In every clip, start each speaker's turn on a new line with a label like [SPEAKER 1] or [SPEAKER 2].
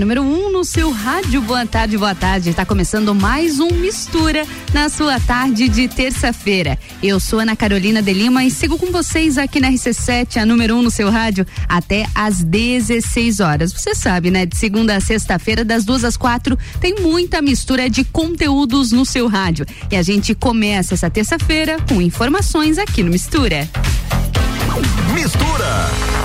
[SPEAKER 1] número 1 um no seu rádio. Boa tarde, boa tarde. Está começando mais um Mistura na sua tarde de terça-feira. Eu sou Ana Carolina de Lima e sigo com vocês aqui na RC7, a número 1 um no seu rádio, até às 16 horas. Você sabe, né? De segunda a sexta-feira, das duas às quatro, tem muita mistura de conteúdos no seu rádio. E a gente começa essa terça-feira com informações aqui no Mistura.
[SPEAKER 2] Mistura.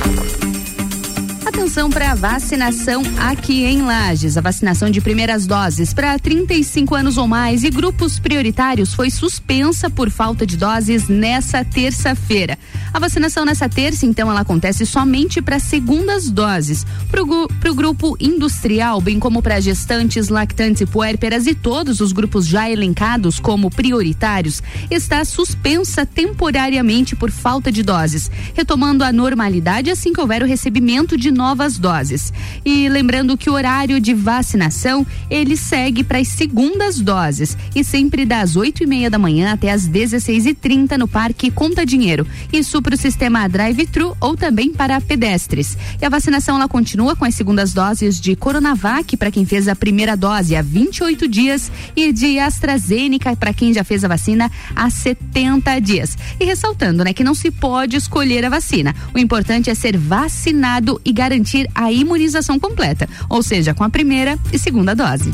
[SPEAKER 1] Atenção para a vacinação aqui em Lages. A vacinação de primeiras doses para 35 anos ou mais e grupos prioritários foi suspensa por falta de doses nessa terça-feira. A vacinação nessa terça, então, ela acontece somente para segundas doses. Para o grupo industrial, bem como para gestantes, lactantes e puérperas e todos os grupos já elencados como prioritários, está suspensa temporariamente por falta de doses, retomando a normalidade assim que houver o recebimento de novas novas doses. E lembrando que o horário de vacinação ele segue para as segundas doses e sempre das 8 e meia da manhã até as 16 e 30 no Parque Conta Dinheiro. Isso para o sistema drive-thru ou também para pedestres. E a vacinação ela continua com as segundas doses de Coronavac para quem fez a primeira dose há 28 dias e de AstraZeneca para quem já fez a vacina há 70 dias. E ressaltando, né, que não se pode escolher a vacina. O importante é ser vacinado e garantir garantir a imunização completa, ou seja, com a primeira e segunda dose.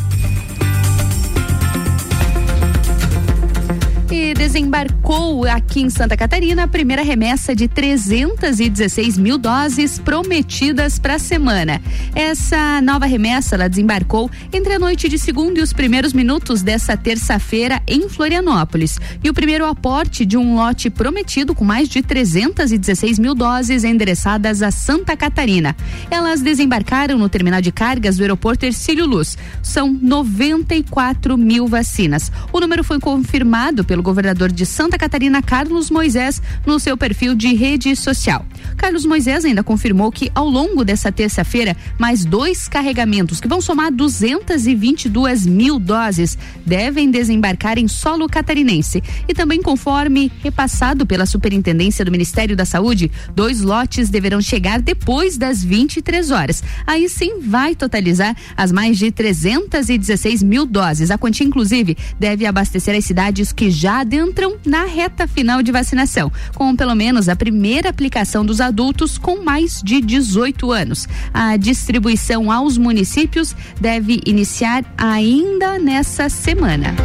[SPEAKER 1] E desembarcou aqui em Santa Catarina a primeira remessa de 316 mil doses prometidas para a semana. Essa nova remessa ela desembarcou entre a noite de segunda e os primeiros minutos dessa terça-feira em Florianópolis. E o primeiro aporte de um lote prometido com mais de 316 mil doses endereçadas a Santa Catarina. Elas desembarcaram no terminal de cargas do aeroporto Ercílio Luz. São 94 mil vacinas. O número foi confirmado pelo pelo governador de Santa Catarina, Carlos Moisés, no seu perfil de rede social. Carlos Moisés ainda confirmou que ao longo dessa terça-feira, mais dois carregamentos, que vão somar 222 mil doses, devem desembarcar em solo catarinense. E também, conforme repassado pela Superintendência do Ministério da Saúde, dois lotes deverão chegar depois das 23 horas. Aí sim vai totalizar as mais de 316 mil doses. A quantia, inclusive, deve abastecer as cidades que já adentram na reta final de vacinação, com pelo menos a primeira aplicação dos adultos com mais de 18 anos. A distribuição aos municípios deve iniciar ainda nessa semana.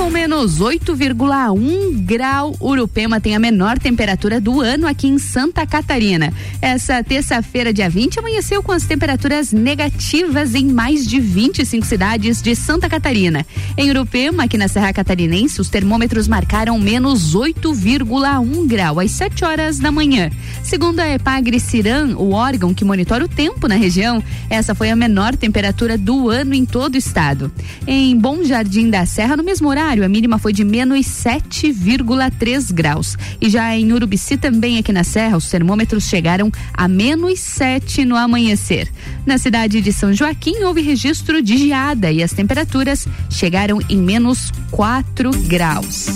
[SPEAKER 1] Com menos 8,1 grau, Urupema tem a menor temperatura do ano aqui em Santa Catarina. Essa terça-feira, dia 20, amanheceu com as temperaturas negativas em mais de 25 cidades de Santa Catarina. Em Urupema, aqui na Serra Catarinense, os termômetros marcaram menos 8,1 grau às 7 horas da manhã. Segundo a Epagre Ciran, o órgão que monitora o tempo na região, essa foi a menor temperatura do ano em todo o estado. Em Bom Jardim da Serra, no mesmo horário, horário, a mínima foi de menos 7,3 graus. E já em Urubici, também aqui na Serra, os termômetros chegaram a menos 7 no amanhecer. Na cidade de São Joaquim, houve registro de geada e as temperaturas chegaram em menos 4 graus.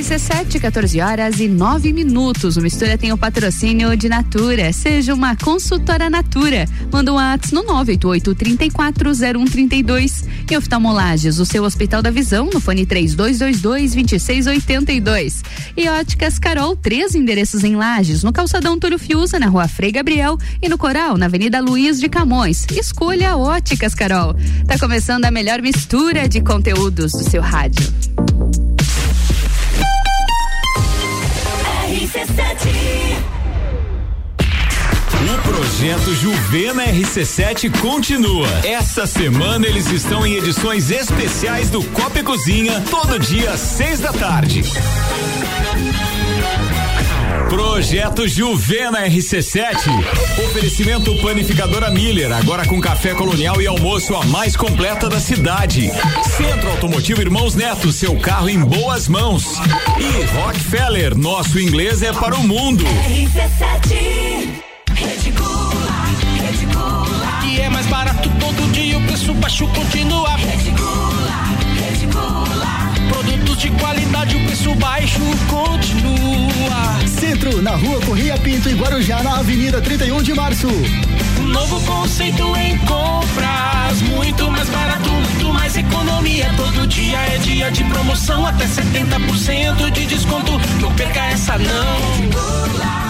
[SPEAKER 1] RC7, 14 horas e 9 minutos. O Mistura tem o patrocínio de Natura. Seja uma consultora Natura. Manda um WhatsApp no 988 340132 e oftalmolages, o seu Hospital da Visão, no fone 3222 2682. E Óticas Carol, três endereços em Lages, no calçadão Túlio Fiuza, na rua Frei Gabriel e no Coral, na Avenida Luiz de Camões. Escolha Óticas Carol. Tá começando a melhor mistura de conteúdos do seu rádio.
[SPEAKER 2] O projeto Juvena RC7 continua. Essa semana eles estão em edições especiais do Copa e Cozinha, todo dia às seis da tarde. Projeto Juvena RC7. Oferecimento Panificadora Miller, agora com café colonial e almoço a mais completa da cidade. Centro Automotivo Irmãos Neto, seu carro em boas mãos. E Rockefeller, nosso inglês é para o mundo. RC7.
[SPEAKER 3] Reticula, reticula. E é mais barato todo dia, o preço baixo continua. De qualidade, o preço baixo continua.
[SPEAKER 4] Centro, na rua Correia Pinto e Guarujá, na Avenida 31 de Março.
[SPEAKER 3] Um novo conceito em compras, muito mais barato, muito mais economia. Todo dia é dia de promoção, até 70% de desconto. Não perca essa não.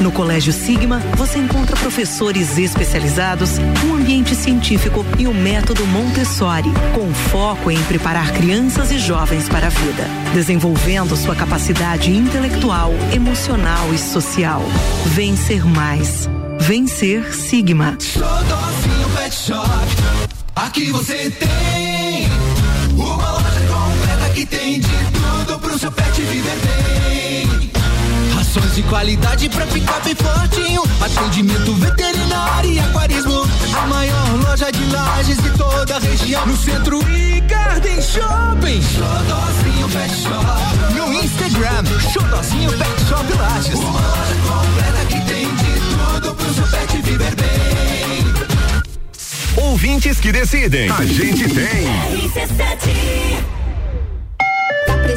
[SPEAKER 5] No Colégio Sigma, você encontra professores especializados, um ambiente científico e o método Montessori, com foco em preparar crianças e jovens para a vida, desenvolvendo sua capacidade intelectual, emocional e social. Vencer mais. Vencer Sigma.
[SPEAKER 6] Xodózinho Pet Shop. Aqui você tem uma loja completa que tem de tudo pro seu pet viver bem.
[SPEAKER 3] Rações de qualidade pra ficar bem fortinho. Atendimento veterinário e aquarismo. A maior loja de lajes de toda a região. No centro e Garden Shopping.
[SPEAKER 6] Xodózinho Pet Shop.
[SPEAKER 3] No Instagram, Xodózinho Pet Shop Lages.
[SPEAKER 6] Uma loja completa que tem de tudo pro seu pet viver bem.
[SPEAKER 7] Ouvintes que decidem. A gente tem.
[SPEAKER 8] Tá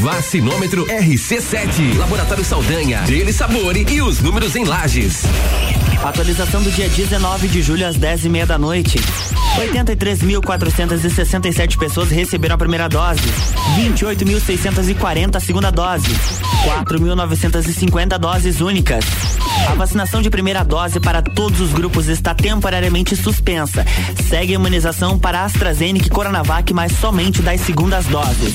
[SPEAKER 7] Vacinômetro RC7. Laboratório Saldanha. Dele Sabore e os números em lajes.
[SPEAKER 9] Atualização do dia 19 de julho às 10 e meia da noite. 83.467 pessoas receberam a primeira dose. 28.640 a segunda dose. 4.950 doses únicas. A vacinação de primeira dose para todos os grupos está temporariamente suspensa. Segue a imunização para AstraZeneca e Coronavac, mas somente das segundas doses.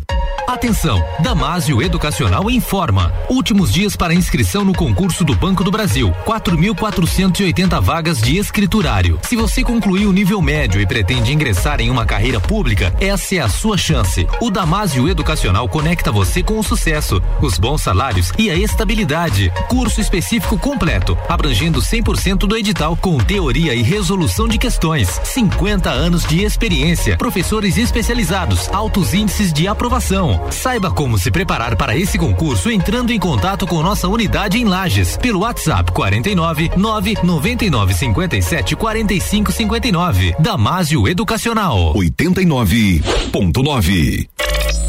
[SPEAKER 10] Atenção, Damásio Educacional informa. Últimos dias para inscrição no concurso do Banco do Brasil. 4.480 vagas de escriturário. Se você concluiu o nível médio e pretende ingressar em uma carreira pública, essa é a sua chance. O Damásio Educacional conecta você com o sucesso, os bons salários e a estabilidade. Curso específico completo, abrangendo 100% do edital, com teoria e resolução de questões. 50 anos de experiência, professores especializados, altos índices de aprovação. Saiba como se preparar para esse concurso entrando em contato com nossa unidade em Lages pelo WhatsApp 49 999 57 45 59. Damásio Educacional.
[SPEAKER 7] 89.9.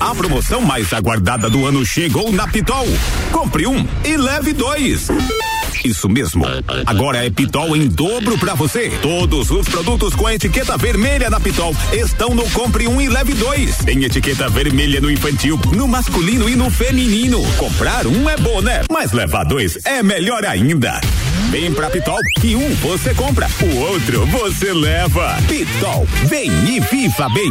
[SPEAKER 11] A promoção mais aguardada do ano chegou na Pitol. Compre um e leve dois. Isso mesmo. Agora é Pitol em dobro pra você. Todos os produtos com a etiqueta vermelha da Pitol estão no Compre um e Leve dois. Tem etiqueta vermelha no infantil, no masculino e no feminino. Comprar um é bom, né? Mas levar dois é melhor ainda. Vem pra Pitol que um você compra, o outro você leva. Pitol, vem e viva bem.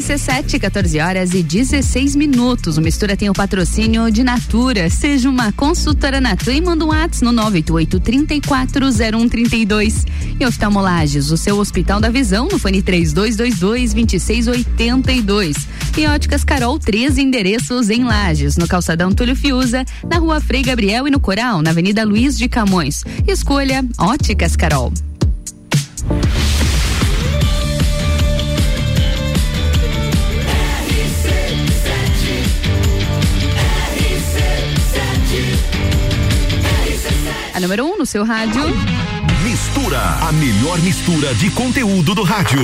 [SPEAKER 1] RC7, 14 horas e 16 minutos. O Mistura tem o patrocínio de Natura. Seja uma consultora Natura e manda um WhatsApp no 988 340132. E oftalmolages, o seu Hospital da Visão, no fone 3222 2682. E óticas Carol, três endereços em Lages, no calçadão Túlio Fiuza, na rua Frei Gabriel e no Coral, na Avenida Luiz de Camões. Escolha Óticas Carol. A número 1 um no seu rádio.
[SPEAKER 12] Mistura, a melhor mistura de conteúdo do rádio.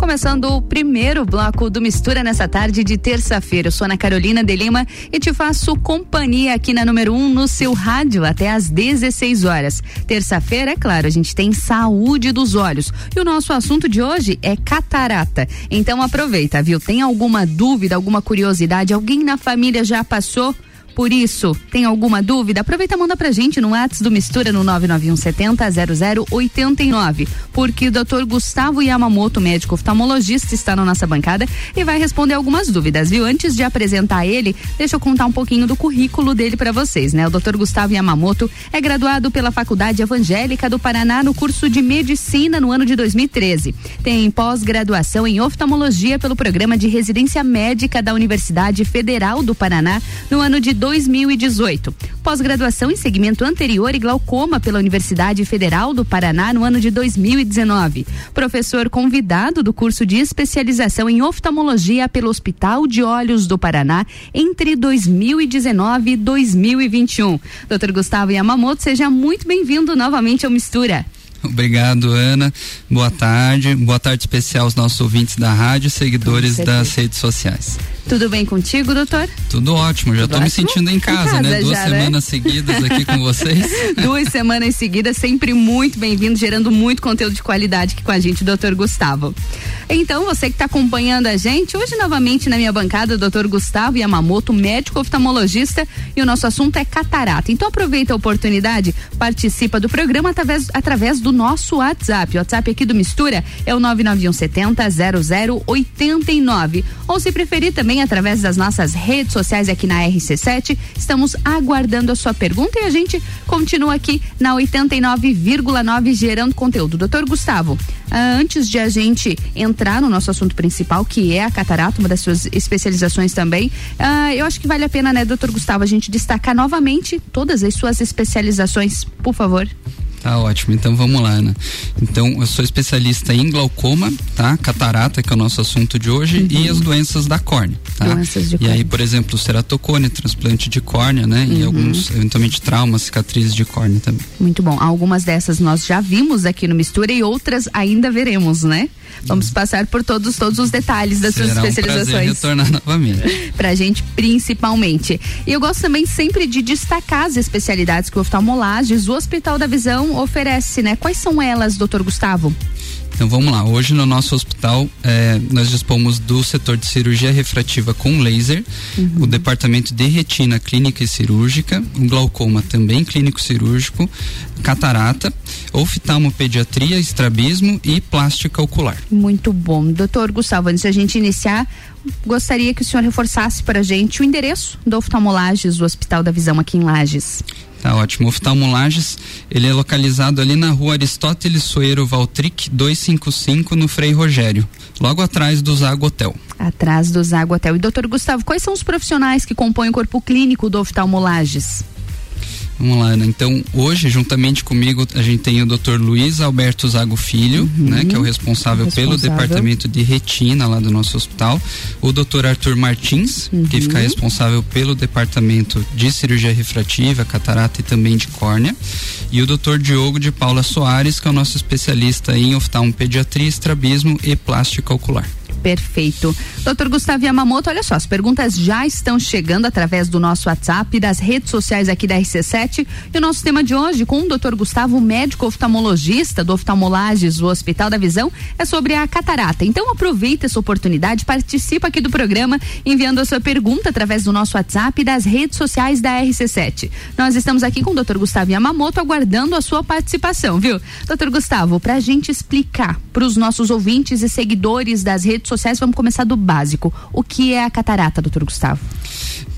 [SPEAKER 1] Começando o primeiro bloco do Mistura nessa tarde de terça-feira. Eu sou Ana Carolina de Lima e te faço companhia aqui na número 1 um, no seu rádio até às 16 horas. Terça-feira, é claro, a gente tem saúde dos olhos. E o nosso assunto de hoje é catarata. Então aproveita, viu? Tem alguma dúvida, alguma curiosidade? Alguém na família já passou? Por isso, tem alguma dúvida? Aproveita e manda pra gente no WhatsApp do Mistura no 991700089, porque o Dr. Gustavo Yamamoto, médico oftalmologista, está na nossa bancada e vai responder algumas dúvidas, viu? Antes de apresentar ele, deixa eu contar um pouquinho do currículo dele para vocês, né? O Dr. Gustavo Yamamoto é graduado pela Faculdade Evangélica do Paraná no curso de Medicina no ano de 2013. Tem pós-graduação em oftalmologia pelo programa de residência médica da Universidade Federal do Paraná no ano de 2018. Pós-graduação em segmento anterior e glaucoma pela Universidade Federal do Paraná no ano de 2019. Professor convidado do curso de especialização em oftalmologia pelo Hospital de Olhos do Paraná entre 2019 e 2021. Dr. Gustavo Yamamoto, seja muito bem-vindo novamente ao Mistura.
[SPEAKER 13] Obrigado, Ana. Boa tarde. Boa tarde especial aos nossos ouvintes da rádio e seguidores das redes sociais.
[SPEAKER 1] Tudo bem contigo, doutor?
[SPEAKER 13] Tudo ótimo, já estou me sentindo em casa, em casa né? Duas
[SPEAKER 1] já,
[SPEAKER 13] semanas
[SPEAKER 1] né?
[SPEAKER 13] seguidas aqui com vocês.
[SPEAKER 1] Duas semanas seguidas, sempre muito bem-vindo, gerando muito conteúdo de qualidade aqui com a gente, doutor Gustavo. Então, você que está acompanhando a gente, hoje novamente na minha bancada, o doutor Gustavo Yamamoto, médico oftalmologista, e o nosso assunto é catarata. Então, aproveita a oportunidade, participa do programa através, através do nosso WhatsApp. O WhatsApp aqui do Mistura é o 99170 0089. Ou se preferir também através das nossas redes sociais aqui na RC7. Estamos aguardando a sua pergunta e a gente continua aqui na 89,9 gerando conteúdo. Doutor Gustavo, ah, antes de a gente entrar no nosso assunto principal, que é a catarata, uma das suas especializações também, ah, eu acho que vale a pena, né, doutor Gustavo, a gente destacar novamente todas as suas especializações, por favor.
[SPEAKER 13] Tá ótimo, então vamos lá, Ana. Então, eu sou especialista em glaucoma, tá? Catarata, que é o nosso assunto de hoje, uhum. e as doenças da córnea, tá?
[SPEAKER 1] Doenças de
[SPEAKER 13] e aí, por exemplo, ceratocone, transplante de córnea, né? Uhum. E alguns, eventualmente, traumas, cicatrizes de córnea também.
[SPEAKER 1] Muito bom. Algumas dessas nós já vimos aqui no Mistura e outras ainda veremos, né? Vamos passar por todos todos os detalhes das
[SPEAKER 13] Será
[SPEAKER 1] suas especializações.
[SPEAKER 13] Um retornar novamente.
[SPEAKER 1] pra gente, principalmente. E eu gosto também sempre de destacar as especialidades que o oftalmolages, o Hospital da Visão oferece, né? Quais são elas, doutor Gustavo?
[SPEAKER 13] Então vamos lá. Hoje no nosso hospital eh, nós dispomos do setor de cirurgia refrativa com laser, uhum. o departamento de retina clínica e cirúrgica, glaucoma também clínico cirúrgico, catarata, oftalmopediatria, estrabismo e plástica ocular.
[SPEAKER 1] Muito bom. Doutor Gustavo, antes de a gente iniciar, gostaria que o senhor reforçasse para a gente o endereço do oftalmolages do Hospital da Visão aqui em Lages.
[SPEAKER 13] Tá ótimo. Oftalmolages, ele é localizado ali na rua Aristóteles Soeiro Valtric 255 no Frei Rogério, logo atrás do Zago Hotel.
[SPEAKER 1] Atrás do Zago Hotel. E doutor Gustavo, quais são os profissionais que compõem o corpo clínico do oftalmolages?
[SPEAKER 13] Vamos lá, Ana. Então, hoje, juntamente comigo, a gente tem o Dr. Luiz Alberto Zago Filho, uhum. né, que é o responsável, responsável, pelo departamento de retina lá do nosso hospital. O Dr. Arthur Martins, uhum. que fica responsável pelo departamento de cirurgia refrativa, catarata e também de córnea. E o Dr. Diogo de Paula Soares, que é o nosso especialista em oftalmopediatria, estrabismo e plástica ocular.
[SPEAKER 1] Perfeito. Doutor Gustavo Yamamoto, olha só, as perguntas já estão chegando através do nosso WhatsApp, das redes sociais aqui da RC7. E o nosso tema de hoje, com o doutor Gustavo, médico oftalmologista do Oftalmolages, do Hospital da Visão, é sobre a catarata. Então aproveita essa oportunidade, participa aqui do programa, enviando a sua pergunta através do nosso WhatsApp e das redes sociais da RC7. Nós estamos aqui com o doutor Gustavo Yamamoto, aguardando a sua participação, viu? Doutor Gustavo, para a gente explicar para os nossos ouvintes e seguidores das redes sociais, vamos começar do básico. O que é a catarata, doutor Gustavo?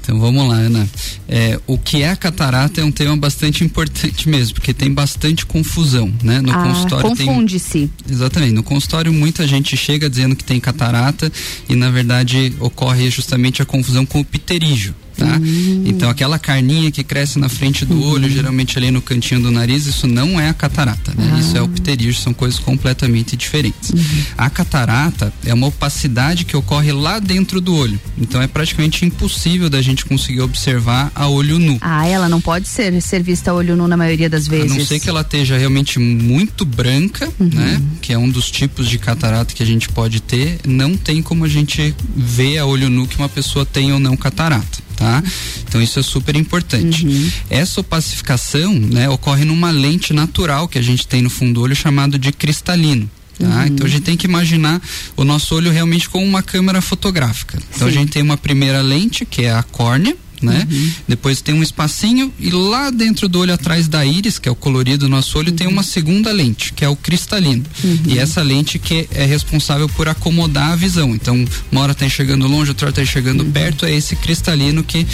[SPEAKER 13] Então vamos lá, Ana. É, o que é a catarata é um tema bastante importante mesmo, porque tem bastante confusão, né? No
[SPEAKER 1] ah,
[SPEAKER 13] consultório
[SPEAKER 1] confunde-se.
[SPEAKER 13] Exatamente. No consultório muita gente chega dizendo que tem catarata e na verdade ocorre justamente a confusão com o pterígio. Tá? Uhum. Então aquela carninha que cresce na frente do uhum. olho, geralmente ali no cantinho do nariz, isso não é a catarata, né? Ah. Isso é o pterígio, são coisas completamente diferentes. Uhum. A catarata é uma opacidade que ocorre lá dentro do olho. Então é praticamente impossível da gente conseguir observar a olho nu.
[SPEAKER 1] Ah, ela não pode ser, ser vista a olho nu na maioria das vezes.
[SPEAKER 13] A não ser que ela esteja realmente muito branca, uhum. né? Que é um dos tipos de catarata que a gente pode ter, não tem como a gente ver a olho nu que uma pessoa tem ou não catarata tá? Então isso é super importante. Uhum. Essa opacificação, né, ocorre numa lente natural que a gente tem no fundo do olho chamado de cristalino. Tá? Uhum. Então a gente tem que imaginar o nosso olho realmente como uma câmera fotográfica. Então Sim. a gente tem uma primeira lente, que é a córnea, né? Uhum. Depois tem um espacinho e lá dentro do olho atrás da íris, que é o colorido do nosso olho, uhum. tem uma segunda lente, que é o cristalino. Uhum. E essa lente que é responsável por acomodar a visão. Então, uma hora está enxergando longe, outra hora está enxergando uhum. perto, é esse cristalino que,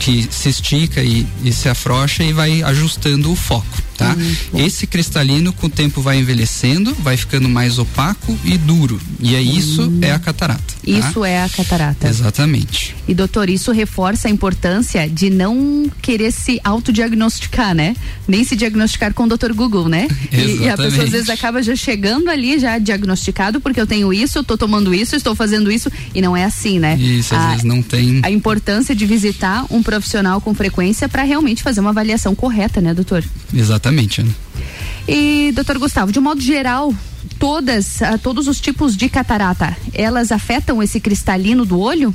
[SPEAKER 13] que se estica e, e se afrouxa e vai ajustando o foco tá? Uhum. Esse cristalino com o tempo vai envelhecendo, vai ficando mais opaco e duro. E é isso uhum. é a catarata. Tá?
[SPEAKER 1] Isso é a catarata.
[SPEAKER 13] Exatamente.
[SPEAKER 1] E doutor, isso reforça a importância de não querer se autodiagnosticar, né? Nem se diagnosticar com o doutor Google, né?
[SPEAKER 13] Exatamente.
[SPEAKER 1] E, e, a pessoa às vezes acaba já chegando ali já diagnosticado porque eu tenho isso, eu tô tomando isso, estou fazendo isso e não é assim, né?
[SPEAKER 13] Isso, às
[SPEAKER 1] a,
[SPEAKER 13] vezes não tem.
[SPEAKER 1] A importância de visitar um profissional com frequência para realmente fazer uma avaliação correta, né, doutor?
[SPEAKER 13] Exatamente Exatamente, Ana.
[SPEAKER 1] E, doutor Gustavo, de modo geral, todas, uh, todos os tipos de catarata, elas afetam esse cristalino do olho?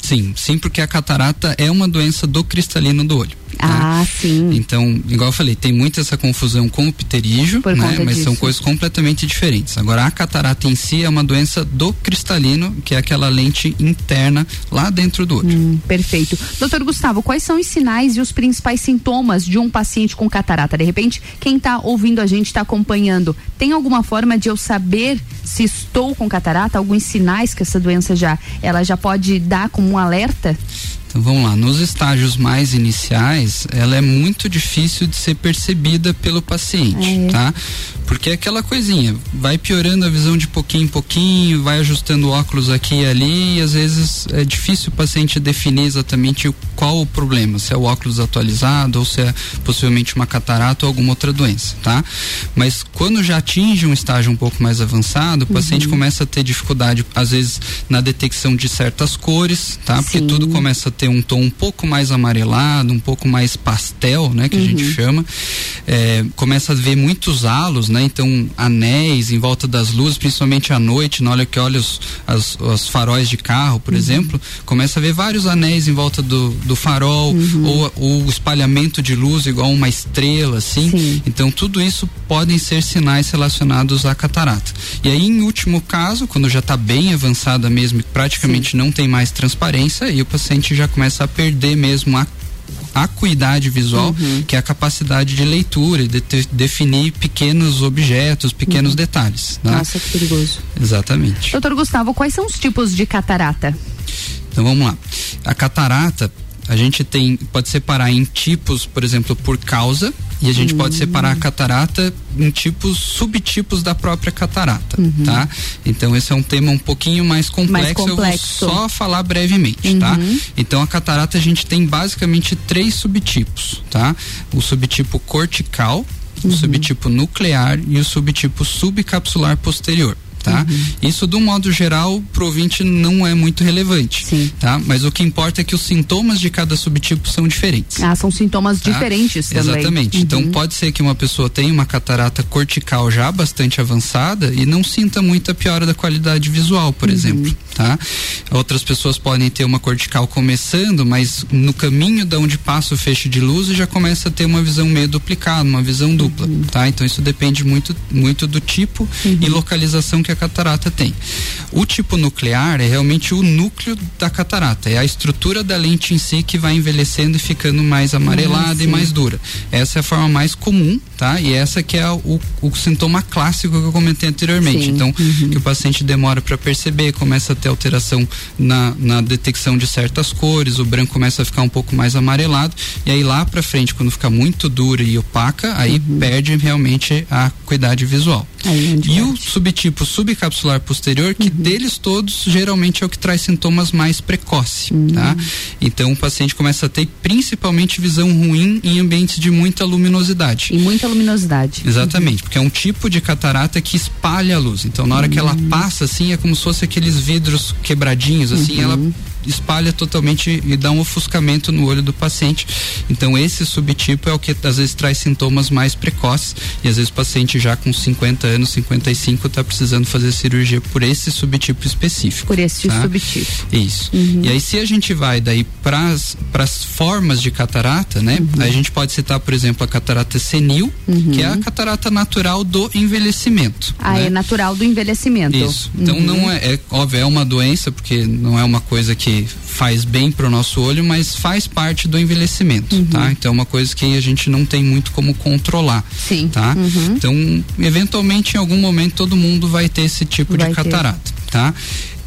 [SPEAKER 13] Sim, sim, porque a catarata é uma doença do cristalino do olho.
[SPEAKER 1] Ah,
[SPEAKER 13] né?
[SPEAKER 1] sim.
[SPEAKER 13] Então, igual eu falei, tem muito essa confusão com o pterígio, né? Mas disso. são coisas completamente diferentes. Agora, a catarata em si é uma doença do cristalino, que é aquela lente interna lá dentro do olho. Hum,
[SPEAKER 1] perfeito. Doutor Gustavo, quais são os sinais e os principais sintomas de um paciente com catarata? De repente, quem está ouvindo a gente, está acompanhando, tem alguma forma de eu saber se estou com catarata? Alguns sinais que essa doença já, ela já pode dar como um alerta?
[SPEAKER 13] Então vamos lá, nos estágios mais iniciais, ela é muito difícil de ser percebida pelo paciente, é. tá? Porque é aquela coisinha, vai piorando a visão de pouquinho em pouquinho, vai ajustando óculos aqui e ali, e às vezes é difícil o paciente definir exatamente qual o problema, se é o óculos atualizado ou se é possivelmente uma catarata ou alguma outra doença, tá? Mas quando já atinge um estágio um pouco mais avançado, o uhum. paciente começa a ter dificuldade, às vezes, na detecção de certas cores, tá? Porque Sim. tudo começa a ter um tom um pouco mais amarelado, um pouco mais pastel, né? Que uhum. a gente uhum. chama. É, começa a ver muitos halos, né? Então, anéis em volta das luzes, principalmente à noite, na hora que olha os, as, os faróis de carro, por uhum. exemplo, começa a ver vários anéis em volta do, do farol, uhum. ou o espalhamento de luz igual uma estrela, assim. Sim. Então, tudo isso podem ser sinais relacionados à catarata. E aí, em último caso, quando já está bem avançada mesmo e praticamente Sim. não tem mais transparência, aí o paciente já começa a perder mesmo a acuidade visual, uhum. que é a capacidade de leitura e de definir pequenos objetos, pequenos uhum. detalhes. Né?
[SPEAKER 1] Nossa, que perigoso.
[SPEAKER 13] Exatamente.
[SPEAKER 1] Doutor Gustavo, quais são os tipos de catarata?
[SPEAKER 13] Então vamos lá. A catarata a gente tem pode separar em tipos, por exemplo, por causa, e a gente uhum. pode separar a catarata em tipos, subtipos da própria catarata, uhum. tá? Então esse é um tema um pouquinho mais complexo, mais complexo. eu vou só falar brevemente, tá? uhum. tá? Então a catarata a gente tem basicamente três subtipos, tá? O subtipo cortical, o uhum. subtipo nuclear e o subtipo subcapsular posterior. Tá?
[SPEAKER 1] Uhum.
[SPEAKER 13] Isso, do modo geral, pro ouvinte não é muito relevante,
[SPEAKER 1] Sim.
[SPEAKER 13] tá? Mas o que importa é que os sintomas de cada subtipo são diferentes.
[SPEAKER 1] Ah, são sintomas
[SPEAKER 13] tá?
[SPEAKER 1] diferentes também.
[SPEAKER 13] Exatamente.
[SPEAKER 1] Uhum.
[SPEAKER 13] Então pode ser que uma pessoa tenha uma catarata cortical já bastante avançada e não sinta muita piora da qualidade visual, por
[SPEAKER 1] Uhum.
[SPEAKER 13] exemplo, tá? Outras pessoas podem ter uma cortical começando, mas no caminho da onde passa o feixe de luz já começa a ter uma visão meio duplicada, uma visão dupla,
[SPEAKER 1] Uhum.
[SPEAKER 13] tá? Então isso depende muito muito do tipo e localização que a catarata tem. O tipo nuclear é realmente o núcleo da catarata, é a estrutura da lente em si que vai envelhecendo e ficando mais amarelada e mais dura. Essa é a forma mais comum, tá? E essa que é o, o sintoma clássico que eu comentei anteriormente.
[SPEAKER 1] Sim.
[SPEAKER 13] Então, que o paciente demora para perceber, começa a ter alteração na, na detecção de certas cores, o branco começa a ficar um pouco mais amarelado, e aí lá para frente, quando fica muito dura e opaca, aí perde realmente a acuidade visual.
[SPEAKER 1] Aí é
[SPEAKER 13] E o subtipo subcapsular posterior, que deles todos geralmente é o que traz sintomas mais precoce, tá? Então o paciente começa a ter principalmente visão ruim em ambientes de muita luminosidade.
[SPEAKER 1] E muita luminosidade.
[SPEAKER 13] Exatamente, porque é um tipo de catarata que espalha a luz. Então, na hora que ela passa, assim, é como se fosse aqueles vidros quebradinhos, assim, ela espalha totalmente e dá um ofuscamento no olho do paciente. Então, esse subtipo é o que às vezes traz sintomas mais precoces e às vezes o paciente já com 50 anos, 55, está precisando fazer cirurgia por esse subtipo específico.
[SPEAKER 1] Por esse
[SPEAKER 13] tá?
[SPEAKER 1] subtipo.
[SPEAKER 13] Isso. E aí, se a gente vai daí para as formas de catarata, né?
[SPEAKER 1] Uhum.
[SPEAKER 13] Aí a gente pode citar, por exemplo, a catarata senil, que é a catarata natural do envelhecimento.
[SPEAKER 1] Ah,
[SPEAKER 13] né?
[SPEAKER 1] é natural do envelhecimento.
[SPEAKER 13] Isso. Então não é, é óbvio, é uma doença, porque não é uma coisa que faz bem pro nosso olho, mas faz parte do envelhecimento,
[SPEAKER 1] Uhum.
[SPEAKER 13] tá? Então é uma coisa que a gente não tem muito como controlar.
[SPEAKER 1] Sim.
[SPEAKER 13] Tá?
[SPEAKER 1] Uhum.
[SPEAKER 13] Então, eventualmente, em algum momento, todo mundo vai ter esse tipo
[SPEAKER 1] Vai
[SPEAKER 13] de
[SPEAKER 1] ter.
[SPEAKER 13] catarata, tá?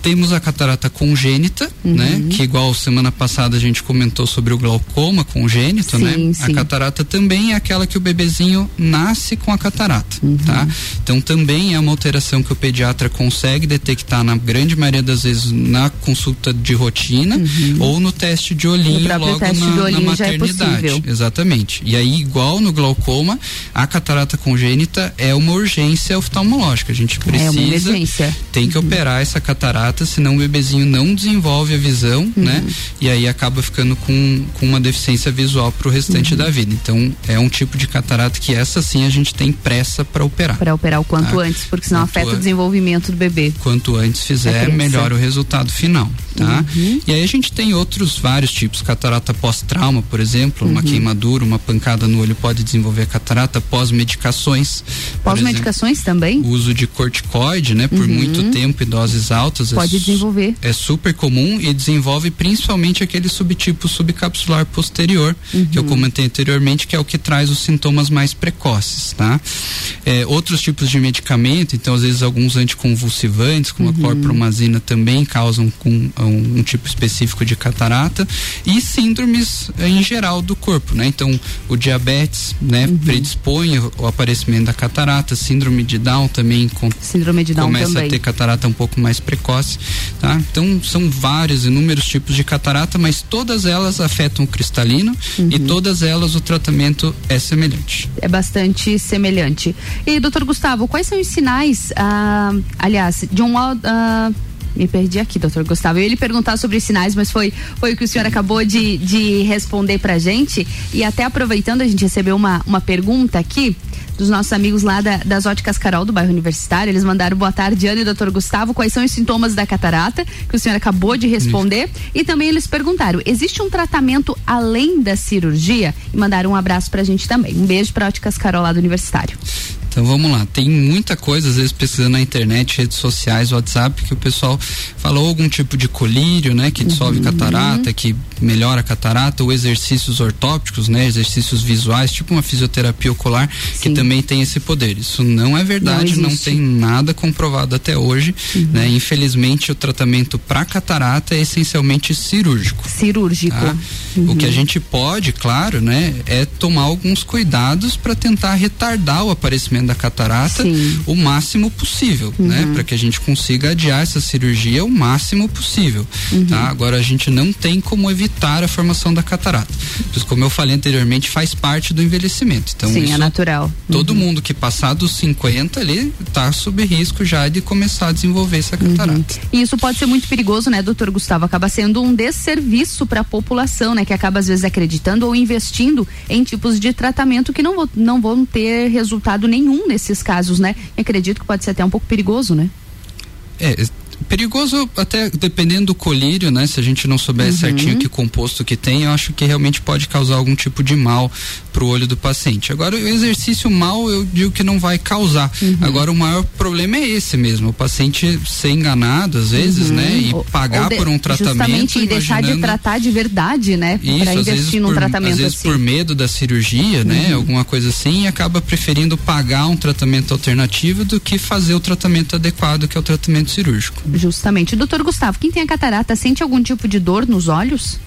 [SPEAKER 13] Temos a catarata congênita,
[SPEAKER 1] Uhum.
[SPEAKER 13] né? Que igual semana passada a gente comentou sobre o glaucoma congênito,
[SPEAKER 1] Sim,
[SPEAKER 13] né?
[SPEAKER 1] sim.
[SPEAKER 13] A catarata também é aquela que o bebezinho nasce com a catarata,
[SPEAKER 1] Uhum.
[SPEAKER 13] tá? Então também é uma alteração que o pediatra consegue detectar na grande maioria das vezes na consulta de rotina ou no teste de olhinho
[SPEAKER 1] Uhum.
[SPEAKER 13] Logo na,
[SPEAKER 1] olhinho
[SPEAKER 13] na
[SPEAKER 1] é
[SPEAKER 13] maternidade.
[SPEAKER 1] possível.
[SPEAKER 13] Exatamente. E aí, igual no glaucoma, a catarata congênita é uma urgência oftalmológica. A gente precisa.
[SPEAKER 1] É uma emergência.
[SPEAKER 13] Tem que operar essa catarata, senão o bebezinho não desenvolve a visão, né? E aí acaba ficando com, com uma deficiência visual pro restante da vida. Então, é um tipo de catarata que essa sim a gente tem pressa para operar.
[SPEAKER 1] Para operar o quanto
[SPEAKER 13] Tá.
[SPEAKER 1] antes, porque senão
[SPEAKER 13] Quanto
[SPEAKER 1] afeta o desenvolvimento do bebê.
[SPEAKER 13] Quanto antes fizer, melhor o resultado final, tá? E aí a gente tem outros vários tipos, catarata pós-trauma, por exemplo, uma queimadura, uma pancada no olho pode desenvolver catarata, pós-medicações.
[SPEAKER 1] Pós-medicações também?
[SPEAKER 13] O uso de corticoide, né, por muito tempo e doses altas. É
[SPEAKER 1] Pode desenvolver.
[SPEAKER 13] É super comum e desenvolve principalmente aquele subtipo subcapsular posterior, que eu
[SPEAKER 1] Uhum.
[SPEAKER 13] comentei anteriormente, que é o que traz os sintomas mais precoces, tá? É, outros tipos de medicamento, então às vezes alguns anticonvulsivantes, como
[SPEAKER 1] Uhum.
[SPEAKER 13] a clorpromazina, também causam com, um, um tipo específico de catarata e síndromes eh, em geral do corpo, né? Então o diabetes, né,
[SPEAKER 1] Uhum.
[SPEAKER 13] predispõe o, o aparecimento da catarata, síndrome de Down também com,
[SPEAKER 1] Síndrome de Down
[SPEAKER 13] começa
[SPEAKER 1] também.
[SPEAKER 13] a ter catarata um pouco mais precoce, tá? Então são vários, inúmeros tipos de catarata, mas todas elas afetam o cristalino
[SPEAKER 1] Uhum.
[SPEAKER 13] e todas elas o tratamento é semelhante.
[SPEAKER 1] É bastante semelhante. E, doutor Gustavo, quais são os sinais, ah, aliás, de um. ah, me perdi aqui, doutor Gustavo. Eu ia lhe perguntar sobre os sinais, mas foi, foi o que o senhor acabou de, de responder pra gente. E até aproveitando, a gente recebeu uma, uma pergunta aqui dos nossos amigos lá da- das óticas Carol do bairro Universitário. Eles mandaram boa tarde, Ana e doutor Gustavo. Quais são os sintomas da catarata que o senhor acabou de responder? E também eles perguntaram: existe um tratamento além da cirurgia? E mandaram um abraço pra gente também. Um beijo pra óticas Carol lá do Universitário.
[SPEAKER 13] Então vamos lá, tem muita coisa, às vezes pesquisando na internet, redes sociais, WhatsApp, que o pessoal falou algum tipo de colírio, né, que dissolve catarata, que melhora a catarata, ou exercícios ortópticos, né, exercícios visuais, tipo uma fisioterapia ocular, que também tem esse poder. Isso não é verdade,
[SPEAKER 1] Não
[SPEAKER 13] não, tem nada comprovado até hoje, né? Infelizmente o tratamento para catarata é essencialmente cirúrgico.
[SPEAKER 1] Cirúrgico.
[SPEAKER 13] Tá? O que a gente pode, claro, né, é tomar alguns cuidados para tentar retardar o aparecimento da catarata
[SPEAKER 1] Sim.
[SPEAKER 13] o máximo possível, né?
[SPEAKER 1] Uhum.
[SPEAKER 13] Para que a gente consiga adiar essa cirurgia o máximo possível,
[SPEAKER 1] Uhum.
[SPEAKER 13] tá? Agora a gente não tem como evitar a formação da catarata. Pois como eu falei anteriormente, faz parte do envelhecimento. Então
[SPEAKER 1] Sim,
[SPEAKER 13] isso,
[SPEAKER 1] é natural.
[SPEAKER 13] Todo mundo que passar dos 50 ali tá sob risco já de começar a desenvolver essa catarata.
[SPEAKER 1] E isso pode ser muito perigoso, né, doutor Gustavo? Acaba sendo um desserviço para a população, né, que acaba às vezes acreditando ou investindo em tipos de tratamento que não, não vão ter resultado nenhum nesses casos, né? Acredito que pode ser até um pouco perigoso, né?
[SPEAKER 13] É, perigoso até dependendo do colírio, né? Se a gente não souber
[SPEAKER 1] Uhum.
[SPEAKER 13] certinho que composto que tem, eu acho que realmente pode causar algum tipo de mal pro olho do paciente. Agora, o exercício mal eu digo que não vai causar.
[SPEAKER 1] Uhum.
[SPEAKER 13] Agora, o maior problema é esse mesmo, o paciente ser enganado às vezes,
[SPEAKER 1] Uhum.
[SPEAKER 13] né? E
[SPEAKER 1] Ou-
[SPEAKER 13] pagar
[SPEAKER 1] ou de-
[SPEAKER 13] por um tratamento.
[SPEAKER 1] Justamente e deixar de tratar de verdade, né? Para investir num
[SPEAKER 13] por,
[SPEAKER 1] tratamento
[SPEAKER 13] às vezes
[SPEAKER 1] assim.
[SPEAKER 13] por medo da cirurgia, né?
[SPEAKER 1] Uhum.
[SPEAKER 13] Alguma coisa assim, e acaba preferindo pagar um tratamento alternativo do que fazer o tratamento adequado, que é o tratamento cirúrgico.
[SPEAKER 1] Justamente. Doutor Gustavo, quem tem a catarata sente algum tipo de dor nos olhos?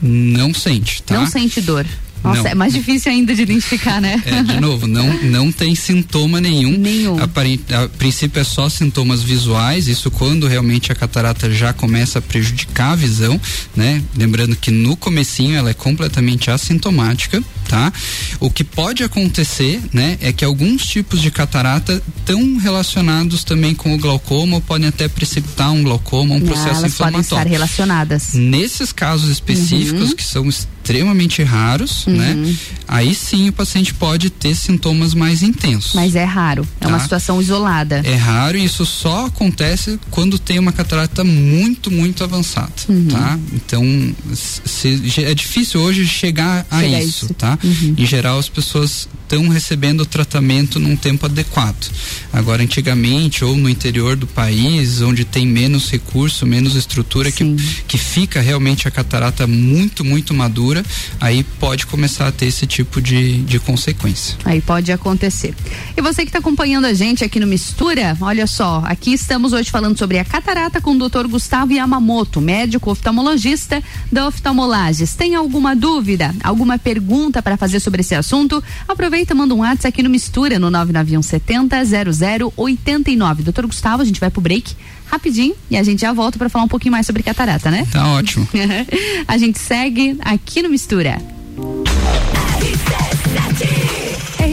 [SPEAKER 13] Não sente, tá?
[SPEAKER 1] Não sente dor. Nossa,
[SPEAKER 13] Não.
[SPEAKER 1] é mais difícil ainda de identificar, né?
[SPEAKER 13] É, de novo, não, não tem sintoma nenhum.
[SPEAKER 1] Nenhum.
[SPEAKER 13] Aparen- A, princípio é só sintomas visuais, isso quando realmente a catarata já começa a prejudicar a visão, né? Lembrando que no comecinho ela é completamente assintomática, tá? O que pode acontecer, né, é que alguns tipos de catarata estão relacionados também com o glaucoma ou podem até precipitar um glaucoma, um
[SPEAKER 1] Ah,
[SPEAKER 13] processo
[SPEAKER 1] elas podem estar
[SPEAKER 13] inflamatório.
[SPEAKER 1] relacionadas.
[SPEAKER 13] Nesses casos específicos,
[SPEAKER 1] Uhum.
[SPEAKER 13] que são extremamente raros, né? Aí sim o paciente pode ter sintomas mais intensos.
[SPEAKER 1] Mas é raro. É uma
[SPEAKER 13] Tá.
[SPEAKER 1] situação isolada.
[SPEAKER 13] É raro e isso só acontece quando tem uma catarata muito, muito avançada,
[SPEAKER 1] Uhum.
[SPEAKER 13] tá? Então, se- é difícil hoje chegar a
[SPEAKER 1] Chegar a
[SPEAKER 13] isso,
[SPEAKER 1] isso.
[SPEAKER 13] tá?
[SPEAKER 1] Uhum.
[SPEAKER 13] Em geral, as pessoas estão recebendo o tratamento num tempo adequado. Agora, antigamente, ou no interior do país, onde tem menos recurso, menos estrutura, que, que fica realmente a catarata muito, muito madura, aí pode começar a ter esse tipo de, de consequência.
[SPEAKER 1] Aí pode acontecer. E você que está acompanhando a gente aqui no Mistura, olha só, aqui estamos hoje falando sobre a catarata com o Dr. Gustavo Yamamoto, médico oftalmologista da Oftalmolages. Tem alguma dúvida, alguma pergunta para fazer sobre esse assunto? Aproveita, manda um WhatsApp aqui no Mistura no 991 70 0089. Dr. Gustavo, a gente vai pro break rapidinho e a gente já volta para falar um pouquinho mais sobre catarata, né?
[SPEAKER 13] Tá ótimo.
[SPEAKER 1] a gente segue aqui no Mistura.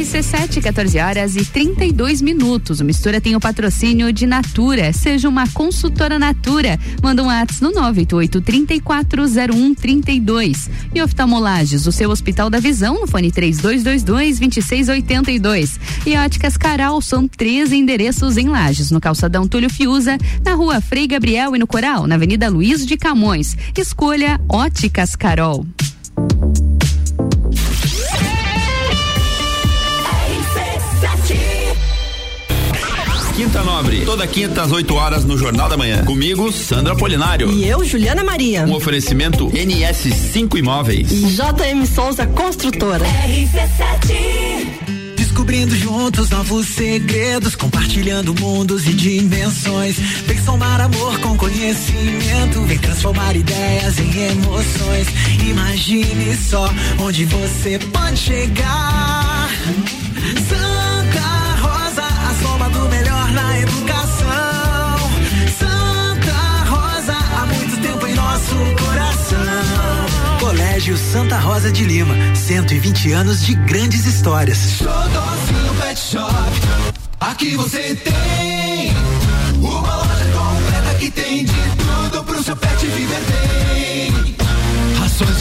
[SPEAKER 1] RC7, 14 horas e 32 minutos. O Mistura tem o patrocínio de Natura. Seja uma consultora Natura. Manda um WhatsApp no 988 340132. E oftalmolages, o seu Hospital da Visão, no fone 3222 2682. E óticas Caral, são três endereços em Lages, no calçadão Túlio Fiuza, na rua Frei Gabriel e no Coral, na Avenida Luiz de Camões. Escolha Óticas Carol.
[SPEAKER 2] Quinta Nobre, toda quinta às 8 horas no Jornal da Manhã. Comigo, Sandra Polinário.
[SPEAKER 14] E eu, Juliana Maria.
[SPEAKER 2] Um oferecimento NS5 Imóveis.
[SPEAKER 14] E JM Souza Construtora.
[SPEAKER 6] Descobrindo juntos novos segredos, compartilhando mundos e dimensões. Vem somar amor com conhecimento, vem transformar ideias em emoções. Imagine só onde você pode chegar. Santa Colégio Santa Rosa de Lima, 120 anos de grandes histórias.
[SPEAKER 3] Xodózinho Pet Shop. Aqui você tem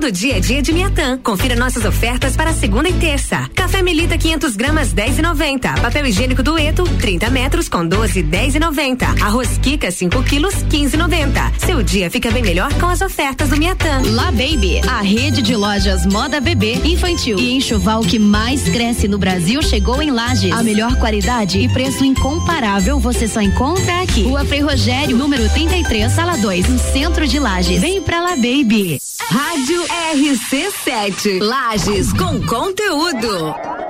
[SPEAKER 1] Todo
[SPEAKER 15] dia a dia de Miatã. Confira nossas ofertas para segunda e terça. Café Melita 500 gramas 10,90. Papel higiênico Dueto 30 metros com 12 10,90. Arroz Kika 5 quilos 15,90. Seu dia fica bem melhor com as ofertas do Miatã.
[SPEAKER 16] La Baby, a rede de lojas moda bebê, infantil e enxoval que mais cresce no Brasil chegou em Lages. A melhor qualidade e preço incomparável você só encontra aqui. Rua Frei Rogério, número 33, sala 2, no centro de Lages. Vem pra La Baby.
[SPEAKER 15] Rádio RC7. Lages com conteúdo.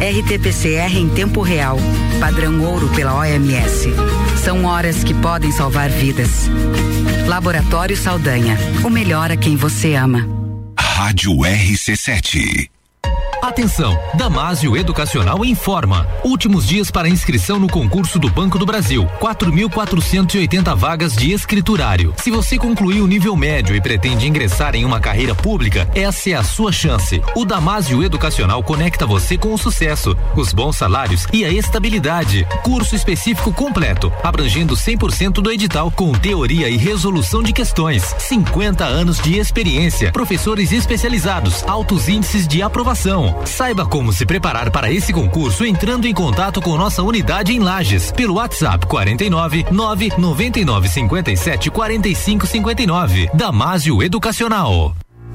[SPEAKER 17] RT-PCR em tempo real, padrão ouro pela OMS. São horas que podem salvar vidas. Laboratório Saldanha, o melhor a quem você ama.
[SPEAKER 12] Rádio RC7.
[SPEAKER 10] Atenção! Damásio Educacional informa. Últimos dias para inscrição no concurso do Banco do Brasil. 4.480 vagas de escriturário. Se você concluiu o nível médio e pretende ingressar em uma carreira pública, essa é a sua chance. O Damásio Educacional conecta você com o sucesso, os bons salários e a estabilidade. Curso específico completo, abrangendo 100% do edital, com teoria e resolução de questões. 50 anos de experiência, professores especializados, altos índices de aprovação. Saiba como se preparar para esse concurso entrando em contato com nossa unidade em Lages pelo WhatsApp 49 999 57 45 59. Damásio Educacional.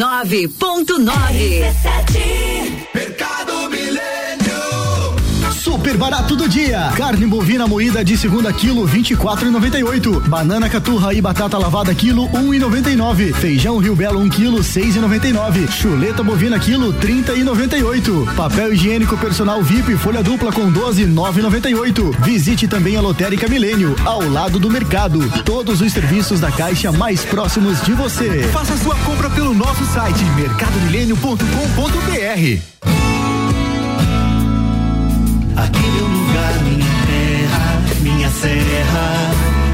[SPEAKER 4] 99.9. Super barato do dia. Carne bovina moída de segunda quilo 24,98. Banana caturra e batata lavada quilo 1,99. Feijão Rio Belo 1 quilo 6,99. Chuleta bovina quilo 30,98. Papel higiênico personal VIP folha dupla com 12 9,98. Visite também a Lotérica Milênio ao lado do mercado. Todos os serviços da Caixa mais próximos de você.
[SPEAKER 18] Faça sua compra pelo nosso site mercadomilênio.com.br.
[SPEAKER 6] Aqui meu lugar, minha terra, minha serra.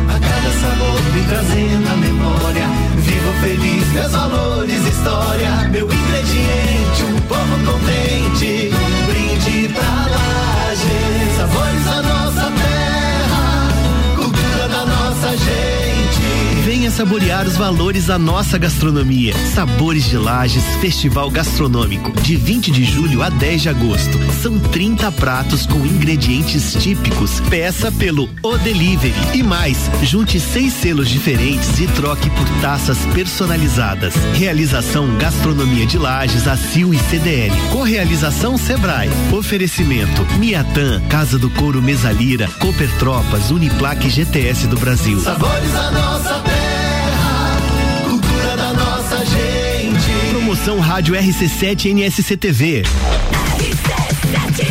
[SPEAKER 6] A cada sabor me trazendo a memória. Vivo feliz, meus valores, história. Meu ingrediente, um povo contente. Um brinde pra laje. Sabores da nossa terra, cultura da nossa gente.
[SPEAKER 19] Venha saborear os valores da nossa gastronomia. Sabores de Lages Festival Gastronômico, de 20 de julho a 10 de agosto. São 30 pratos com ingredientes típicos. Peça pelo O Delivery. E mais, junte seis selos diferentes e troque por taças personalizadas. Realização Gastronomia de Lages, ACIL e CDL. Correalização Sebrae. Oferecimento Miatan, Casa do Couro Mesalira, Cooper Tropas, Uniplaque GTS do Brasil.
[SPEAKER 6] Sabores da nossa
[SPEAKER 19] Promoção Rádio RC7 NSC TV.
[SPEAKER 1] RC7,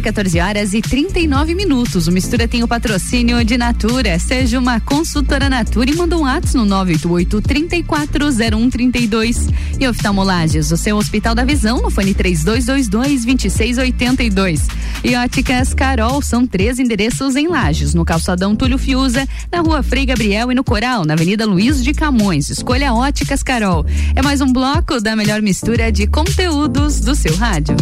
[SPEAKER 1] 14 horas e 39 minutos. O Mistura tem o patrocínio de Natura. Seja uma consultora Natura e manda um ato no 988 340132 E oftalmolages, o seu Hospital da Visão, no fone 3222 2682. E Óticas Carol, são três endereços em Lages, no calçadão Túlio Fiuza, na rua Frei Gabriel e no Coral, na Avenida Luiz de Camões. Escolha Óticas Carol. É mais um bloco da melhor mistura de conteúdos do seu rádio.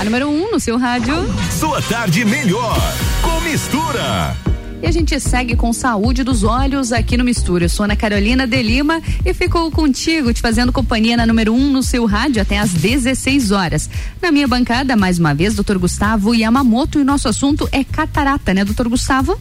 [SPEAKER 1] A número 1 um no seu rádio.
[SPEAKER 2] Sua tarde melhor com mistura.
[SPEAKER 1] E a gente segue com saúde dos olhos aqui no Mistura. Eu sou Ana Carolina de Lima e ficou contigo, te fazendo companhia na número 1 um no seu rádio até às 16 horas. Na minha bancada, mais uma vez, doutor Gustavo Yamamoto e o nosso assunto é catarata, né, doutor Gustavo?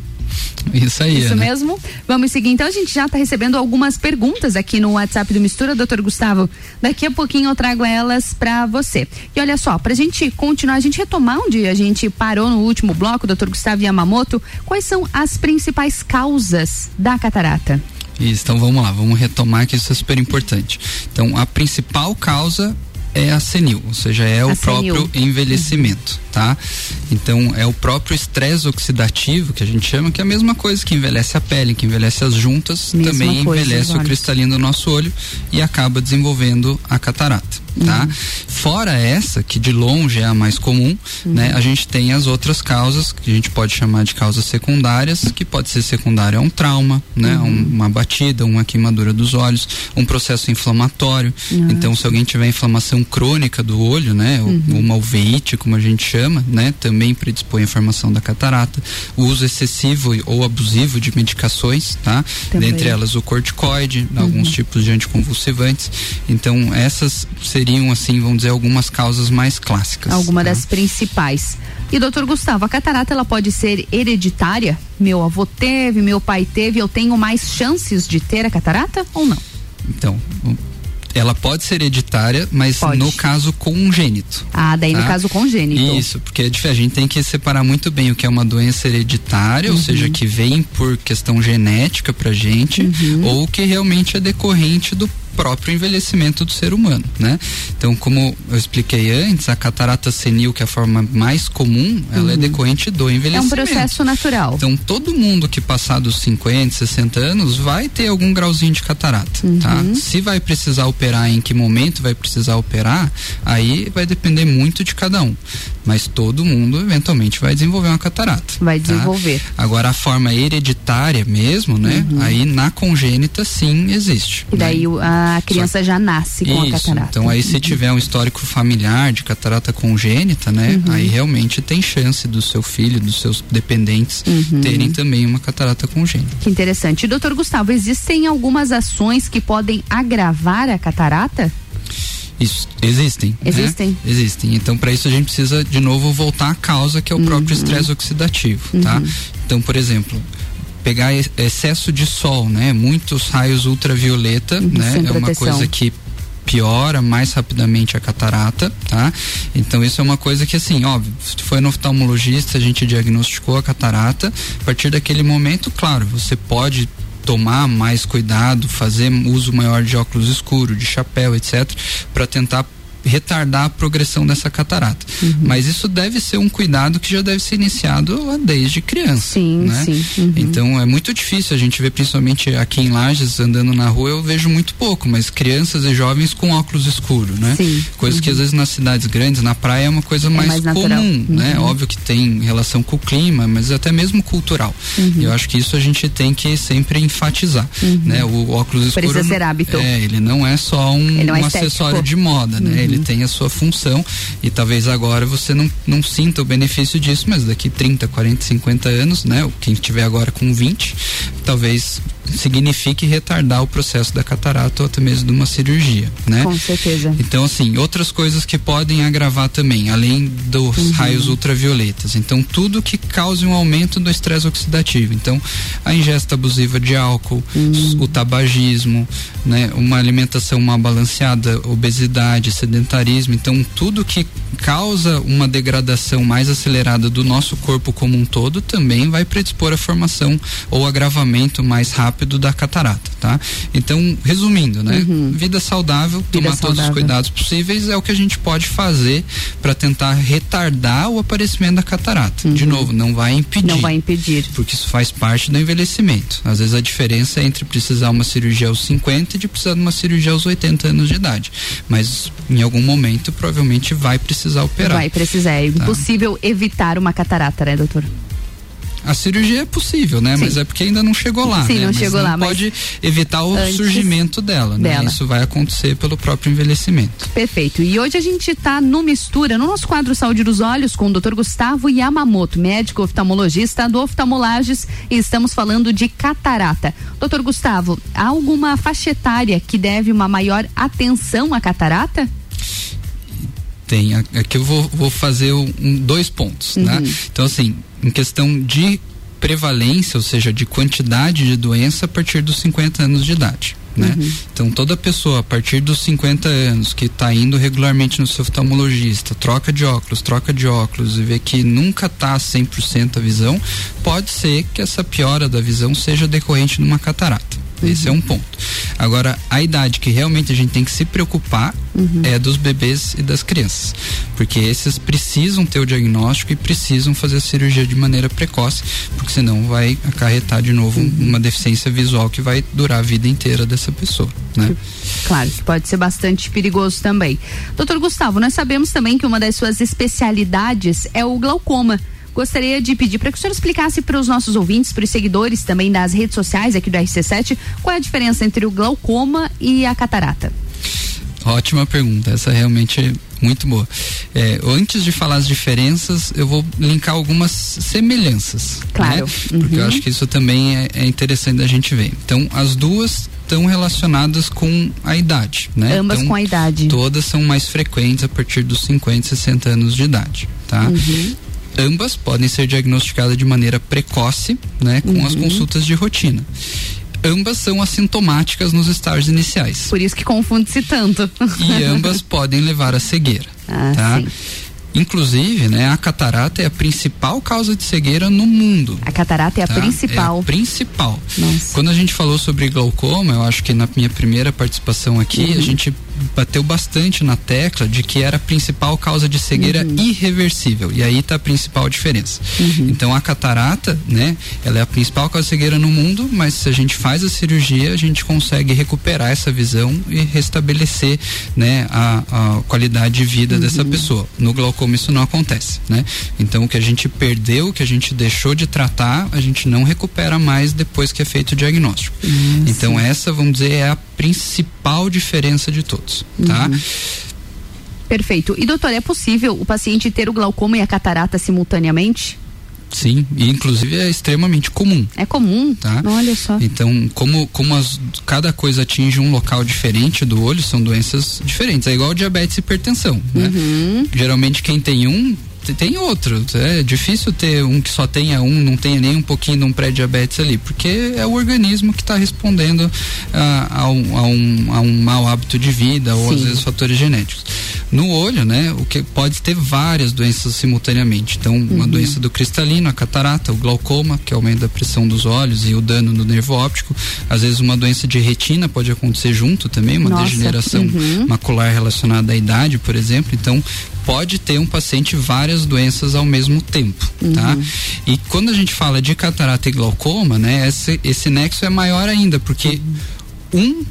[SPEAKER 13] Isso aí.
[SPEAKER 1] Isso
[SPEAKER 13] né?
[SPEAKER 1] mesmo. Vamos seguir. Então a gente já está recebendo algumas perguntas aqui no WhatsApp do Mistura, doutor Gustavo. Daqui a pouquinho eu trago elas para você. E olha só, para a gente continuar, a gente retomar onde a gente parou no último bloco, doutor Gustavo Yamamoto, quais são as principais causas da catarata?
[SPEAKER 13] Isso, então vamos lá, vamos retomar que isso é super importante. Então, a principal causa é a senil, ou seja, é a o senil. próprio envelhecimento, uhum. Tá? Então é o próprio estresse oxidativo que a gente chama, que é a mesma coisa que envelhece a pele, que envelhece as juntas, mesma também coisa, envelhece o cristalino do nosso olho e acaba desenvolvendo a catarata tá? Uhum. Fora essa, que de longe é a mais comum, uhum. né? A gente tem as outras causas, que a gente pode chamar de causas secundárias, que pode ser secundária a um trauma, né? Uhum. Um, uma batida, uma queimadura dos olhos, um processo inflamatório. Então, se alguém tiver inflamação crônica do olho, né? Uhum. Uma uveíte, como a gente chama, né? Também predispõe à formação da catarata. O uso excessivo ou abusivo de medicações, tá? Também. Dentre elas o corticoide, alguns uhum. tipos de anticonvulsivantes. Então, essas seriam seriam, assim, vamos dizer, algumas causas mais clássicas.
[SPEAKER 1] Alguma tá? das principais. E doutor Gustavo, a catarata ela pode ser hereditária? Meu avô teve, meu pai teve, eu tenho mais chances de ter a catarata ou não?
[SPEAKER 13] Então, ela pode ser hereditária, mas pode. no caso congênito.
[SPEAKER 1] Ah, daí tá? no caso congênito.
[SPEAKER 13] Isso, porque a gente tem que separar muito bem o que é uma doença hereditária, uhum. ou seja, que vem por questão genética pra gente, uhum. ou que realmente é decorrente do próprio envelhecimento do ser humano, né? Então, como eu expliquei antes, a catarata senil, que é a forma mais comum, ela é uhum. é decorrente do envelhecimento.
[SPEAKER 1] É um processo natural.
[SPEAKER 13] Então, todo mundo que passar dos 50, 60 anos vai ter algum grauzinho de catarata, uhum. tá? Se vai precisar operar, em que momento vai precisar operar, aí vai depender muito de cada um. Mas todo mundo eventualmente vai desenvolver uma catarata.
[SPEAKER 1] Vai tá? desenvolver.
[SPEAKER 13] Tá? Agora a forma hereditária mesmo, né? Uhum. Aí na congênita sim existe.
[SPEAKER 1] E daí né? a a criança Só, já nasce com isso, a catarata.
[SPEAKER 13] Então aí se tiver um histórico familiar de catarata congênita, né? Uhum. Aí realmente tem chance do seu filho, dos seus dependentes uhum. terem também uma catarata congênita.
[SPEAKER 1] Que interessante. Doutor Gustavo, existem algumas ações que podem agravar a catarata?
[SPEAKER 13] Isso, existem.
[SPEAKER 1] Existem.
[SPEAKER 13] Né? Existem. Então, para isso, a gente precisa, de novo, voltar à causa, que é o uhum. próprio estresse oxidativo, tá? Uhum. Então, por exemplo, pegar excesso de sol, né? Muitos raios ultravioleta, uhum, né? É uma coisa que piora mais rapidamente a catarata, tá? Então isso é uma coisa que assim, óbvio, se foi no oftalmologista, a gente diagnosticou a catarata, a partir daquele momento, claro, você pode tomar mais cuidado, fazer uso maior de óculos escuros, de chapéu, etc, para tentar retardar a progressão dessa catarata. Uhum. Mas isso deve ser um cuidado que já deve ser iniciado desde criança.
[SPEAKER 1] Sim,
[SPEAKER 13] né?
[SPEAKER 1] sim. Uhum.
[SPEAKER 13] Então é muito difícil a gente ver, principalmente aqui em Lages, andando na rua, eu vejo muito pouco, mas crianças e jovens com óculos escuros, né?
[SPEAKER 1] Sim.
[SPEAKER 13] Coisa uhum. que às vezes nas cidades grandes, na praia, é uma coisa é mais, mais comum, né? Uhum. Óbvio que tem relação com o clima, mas até mesmo cultural. Uhum. Eu acho que isso a gente tem que sempre enfatizar, uhum. né? O óculos escuro.
[SPEAKER 1] Precisa ser hábito.
[SPEAKER 13] É, ele não é só um, é um acessório de moda, né? Ele tem a sua função e talvez agora você não, não sinta o benefício disso, mas daqui 30, 40, 50 anos, né? Quem estiver agora com 20, talvez signifique retardar o processo da catarata ou até mesmo de uma cirurgia, né?
[SPEAKER 1] Com certeza.
[SPEAKER 13] Então, assim, outras coisas que podem agravar também, além dos uhum. raios ultravioletas. Então, tudo que cause um aumento do estresse oxidativo. Então, a ingesta abusiva de álcool, uhum. o tabagismo, né? Uma alimentação mal balanceada, obesidade, sedentarismo. Então, tudo que causa uma degradação mais acelerada do nosso corpo como um todo também vai predispor a formação ou agravamento mais rápido rápido da catarata, tá? Então, resumindo, né? Vida saudável, tomar todos os
[SPEAKER 1] saudável.
[SPEAKER 13] cuidados possíveis é o que a gente pode fazer para tentar retardar o aparecimento da catarata. De novo, não vai impedir.
[SPEAKER 1] Uhum. Não vai impedir.
[SPEAKER 13] Porque isso faz parte do envelhecimento. Às vezes a diferença é entre precisar uma cirurgia aos 50 e de precisar de uma cirurgia aos 80 anos de idade. Mas em algum momento provavelmente vai precisar operar.
[SPEAKER 1] Vai precisar. É
[SPEAKER 13] Tá.
[SPEAKER 1] impossível evitar uma catarata, né, doutor?
[SPEAKER 13] A cirurgia é possível, né? Mas é porque ainda não chegou lá,
[SPEAKER 1] Sim,
[SPEAKER 13] né?
[SPEAKER 1] não
[SPEAKER 13] Mas
[SPEAKER 1] chegou lá, mas
[SPEAKER 13] pode evitar o surgimento dela, né?
[SPEAKER 1] dela.
[SPEAKER 13] Isso vai acontecer pelo próprio envelhecimento.
[SPEAKER 1] Perfeito. E hoje a gente está no Mistura, no nosso quadro Saúde dos Olhos, com o Dr. Gustavo Yamamoto, médico oftalmologista do Oftalmolages, e estamos falando de catarata. Doutor Gustavo, há alguma faixa etária que deve uma maior atenção à catarata?
[SPEAKER 13] Tem. Aqui eu vou, vou fazer um, dois pontos, né?
[SPEAKER 1] Uhum.
[SPEAKER 13] Então, assim, em questão de prevalência, ou seja, de quantidade de doença a partir dos 50 anos de idade. Né?
[SPEAKER 1] Uhum.
[SPEAKER 13] Então toda pessoa a partir dos 50 anos que está indo regularmente no seu oftalmologista, troca de óculos, troca de óculos e vê que nunca está 100% a visão, pode ser que essa piora da visão seja decorrente de uma catarata. Esse é um ponto. Agora, a idade que realmente a gente tem que se preocupar é dos bebês e das crianças. Porque esses precisam ter o diagnóstico e precisam fazer a cirurgia de maneira precoce, porque senão vai acarretar de novo uma deficiência visual que vai durar a vida inteira dessa pessoa. Né?
[SPEAKER 1] Claro, que pode ser bastante perigoso também. Doutor Gustavo, nós sabemos também que uma das suas especialidades é o glaucoma. Gostaria de pedir para que o senhor explicasse para os nossos ouvintes, para os seguidores também das redes sociais aqui do RC7, qual é a diferença entre o glaucoma e a catarata.
[SPEAKER 13] Ótima pergunta, essa realmente é muito boa. É, antes de falar as diferenças, eu vou linkar algumas semelhanças.
[SPEAKER 1] Claro.
[SPEAKER 13] Né? Porque eu
[SPEAKER 1] Uhum.
[SPEAKER 13] acho que isso também é, é interessante da gente ver. Então, as duas estão relacionadas com a idade, né?
[SPEAKER 1] Ambas
[SPEAKER 13] Então,
[SPEAKER 1] com a idade.
[SPEAKER 13] Todas são mais frequentes a partir dos 50, 60 anos de idade, tá?
[SPEAKER 1] Uhum.
[SPEAKER 13] Ambas podem ser diagnosticadas de maneira precoce, né, com as
[SPEAKER 1] Uhum.
[SPEAKER 13] consultas de rotina. Ambas são assintomáticas nos estágios iniciais.
[SPEAKER 1] Por isso que confunde-se tanto.
[SPEAKER 13] E ambas podem levar à cegueira.
[SPEAKER 1] Ah,
[SPEAKER 13] tá?
[SPEAKER 1] sim.
[SPEAKER 13] Inclusive, né, a catarata é a principal causa de cegueira no mundo.
[SPEAKER 1] A catarata é a
[SPEAKER 13] tá?
[SPEAKER 1] principal.
[SPEAKER 13] É a principal.
[SPEAKER 1] Nossa.
[SPEAKER 13] Quando a gente falou sobre glaucoma, eu acho que na minha primeira participação aqui,
[SPEAKER 1] Uhum.
[SPEAKER 13] a gente bateu bastante na tecla de que era a principal causa de cegueira
[SPEAKER 1] Uhum.
[SPEAKER 13] irreversível. E aí tá a principal diferença. Então a catarata, né, ela é a principal causa de cegueira no mundo, mas se a gente faz a cirurgia, a gente consegue recuperar essa visão e restabelecer, né, a, a qualidade de vida dessa pessoa. No glaucoma isso não acontece, né? Então o que a gente perdeu, o que a gente deixou de tratar, a gente não recupera mais depois que é feito o diagnóstico. então essa, vamos dizer, é a principal diferença de todos, tá?
[SPEAKER 1] Uhum. Perfeito. E doutor, é possível o paciente ter o glaucoma e a catarata simultaneamente?
[SPEAKER 13] Sim, e inclusive é extremamente comum.
[SPEAKER 1] É comum?
[SPEAKER 13] Tá?
[SPEAKER 1] Olha só.
[SPEAKER 13] Então, como, como as, cada coisa atinge um local diferente do olho, são doenças diferentes. É igual diabetes e hipertensão. Né?
[SPEAKER 1] Uhum.
[SPEAKER 13] Geralmente quem tem um tem outro. É difícil ter um que só tenha um, não tenha nem um pouquinho de um pré-diabetes ali, porque é o organismo que está respondendo ah, a, um, a, um, a um mau hábito de vida ou às
[SPEAKER 1] Sim.
[SPEAKER 13] vezes fatores genéticos. No olho, né, o que pode ter várias doenças simultaneamente. Então, uma
[SPEAKER 1] Uhum.
[SPEAKER 13] doença do cristalino, a catarata, o glaucoma, que o aumento da pressão dos olhos e o dano no nervo óptico. Às vezes uma doença de retina pode acontecer junto também, uma
[SPEAKER 1] Nossa,
[SPEAKER 13] degeneração
[SPEAKER 1] uhum.
[SPEAKER 13] macular relacionada à idade, por exemplo. Então, pode ter um paciente várias doenças ao mesmo tempo, tá?
[SPEAKER 1] Uhum.
[SPEAKER 13] E quando a gente fala de catarata e glaucoma, né, esse, esse nexo é maior ainda, porque um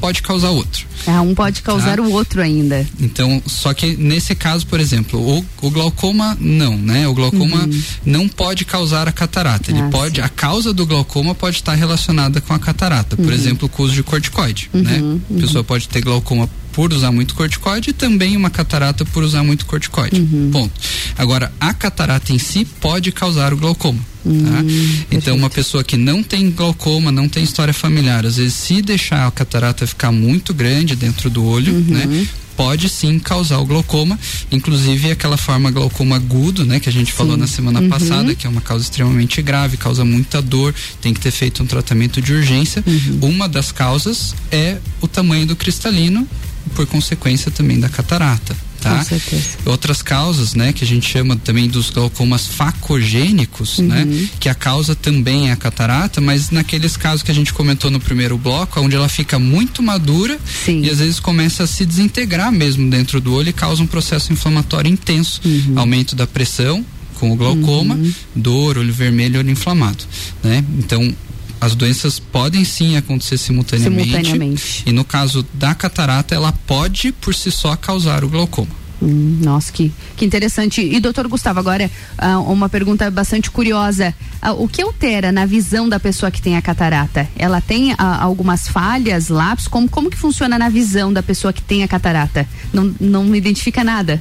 [SPEAKER 13] pode causar outro.
[SPEAKER 1] Ah, um pode causar
[SPEAKER 13] Tá.
[SPEAKER 1] o outro ainda.
[SPEAKER 13] Então, só que nesse caso, por exemplo, o, o glaucoma não, né? O glaucoma não pode causar a catarata. Ele
[SPEAKER 1] Uhum. Ah,
[SPEAKER 13] pode, a causa do glaucoma pode estar relacionada com a catarata. Por
[SPEAKER 1] Uhum.
[SPEAKER 13] exemplo, o uso de corticoide, né?
[SPEAKER 1] Uhum,
[SPEAKER 13] A pessoa pode ter glaucoma por usar muito corticoide e também uma catarata por usar muito corticoide.
[SPEAKER 1] Uhum.
[SPEAKER 13] Ponto. Agora, a catarata em si pode causar o glaucoma.
[SPEAKER 1] Hum,
[SPEAKER 13] tá? Então, uma pessoa que não tem glaucoma, não tem história familiar, às vezes, se deixar a catarata ficar muito grande dentro do olho,
[SPEAKER 1] Uhum.
[SPEAKER 13] né? Pode sim causar o glaucoma, inclusive aquela forma glaucoma agudo, né? Que a gente falou na semana
[SPEAKER 1] Uhum.
[SPEAKER 13] passada, que é uma causa extremamente grave, causa muita dor, tem que ter feito um tratamento de urgência.
[SPEAKER 1] Uhum.
[SPEAKER 13] Uma das causas é o tamanho do cristalino, por consequência também da catarata, tá?
[SPEAKER 1] Com certeza.
[SPEAKER 13] Outras causas, né, que a gente chama também dos glaucomas facogênicos,
[SPEAKER 1] Uhum.
[SPEAKER 13] né, que a causa também é a catarata, mas naqueles casos que a gente comentou no primeiro bloco, onde ela fica muito madura e às vezes começa a se desintegrar mesmo dentro do olho e causa um processo inflamatório intenso,
[SPEAKER 1] Uhum.
[SPEAKER 13] aumento da pressão com o glaucoma, dor, olho vermelho, olho inflamado, né? Então as doenças podem sim acontecer simultaneamente,
[SPEAKER 1] Simultaneamente.
[SPEAKER 13] e no caso da catarata ela pode por si só causar o glaucoma.
[SPEAKER 1] Hum, nossa, que, que interessante. E doutor Gustavo, agora ah, uma pergunta bastante curiosa. Ah, o que altera na visão da pessoa que tem a catarata? Ela tem ah, algumas falhas, lápis? Como, como que funciona na visão da pessoa que tem a catarata? Não, não identifica nada?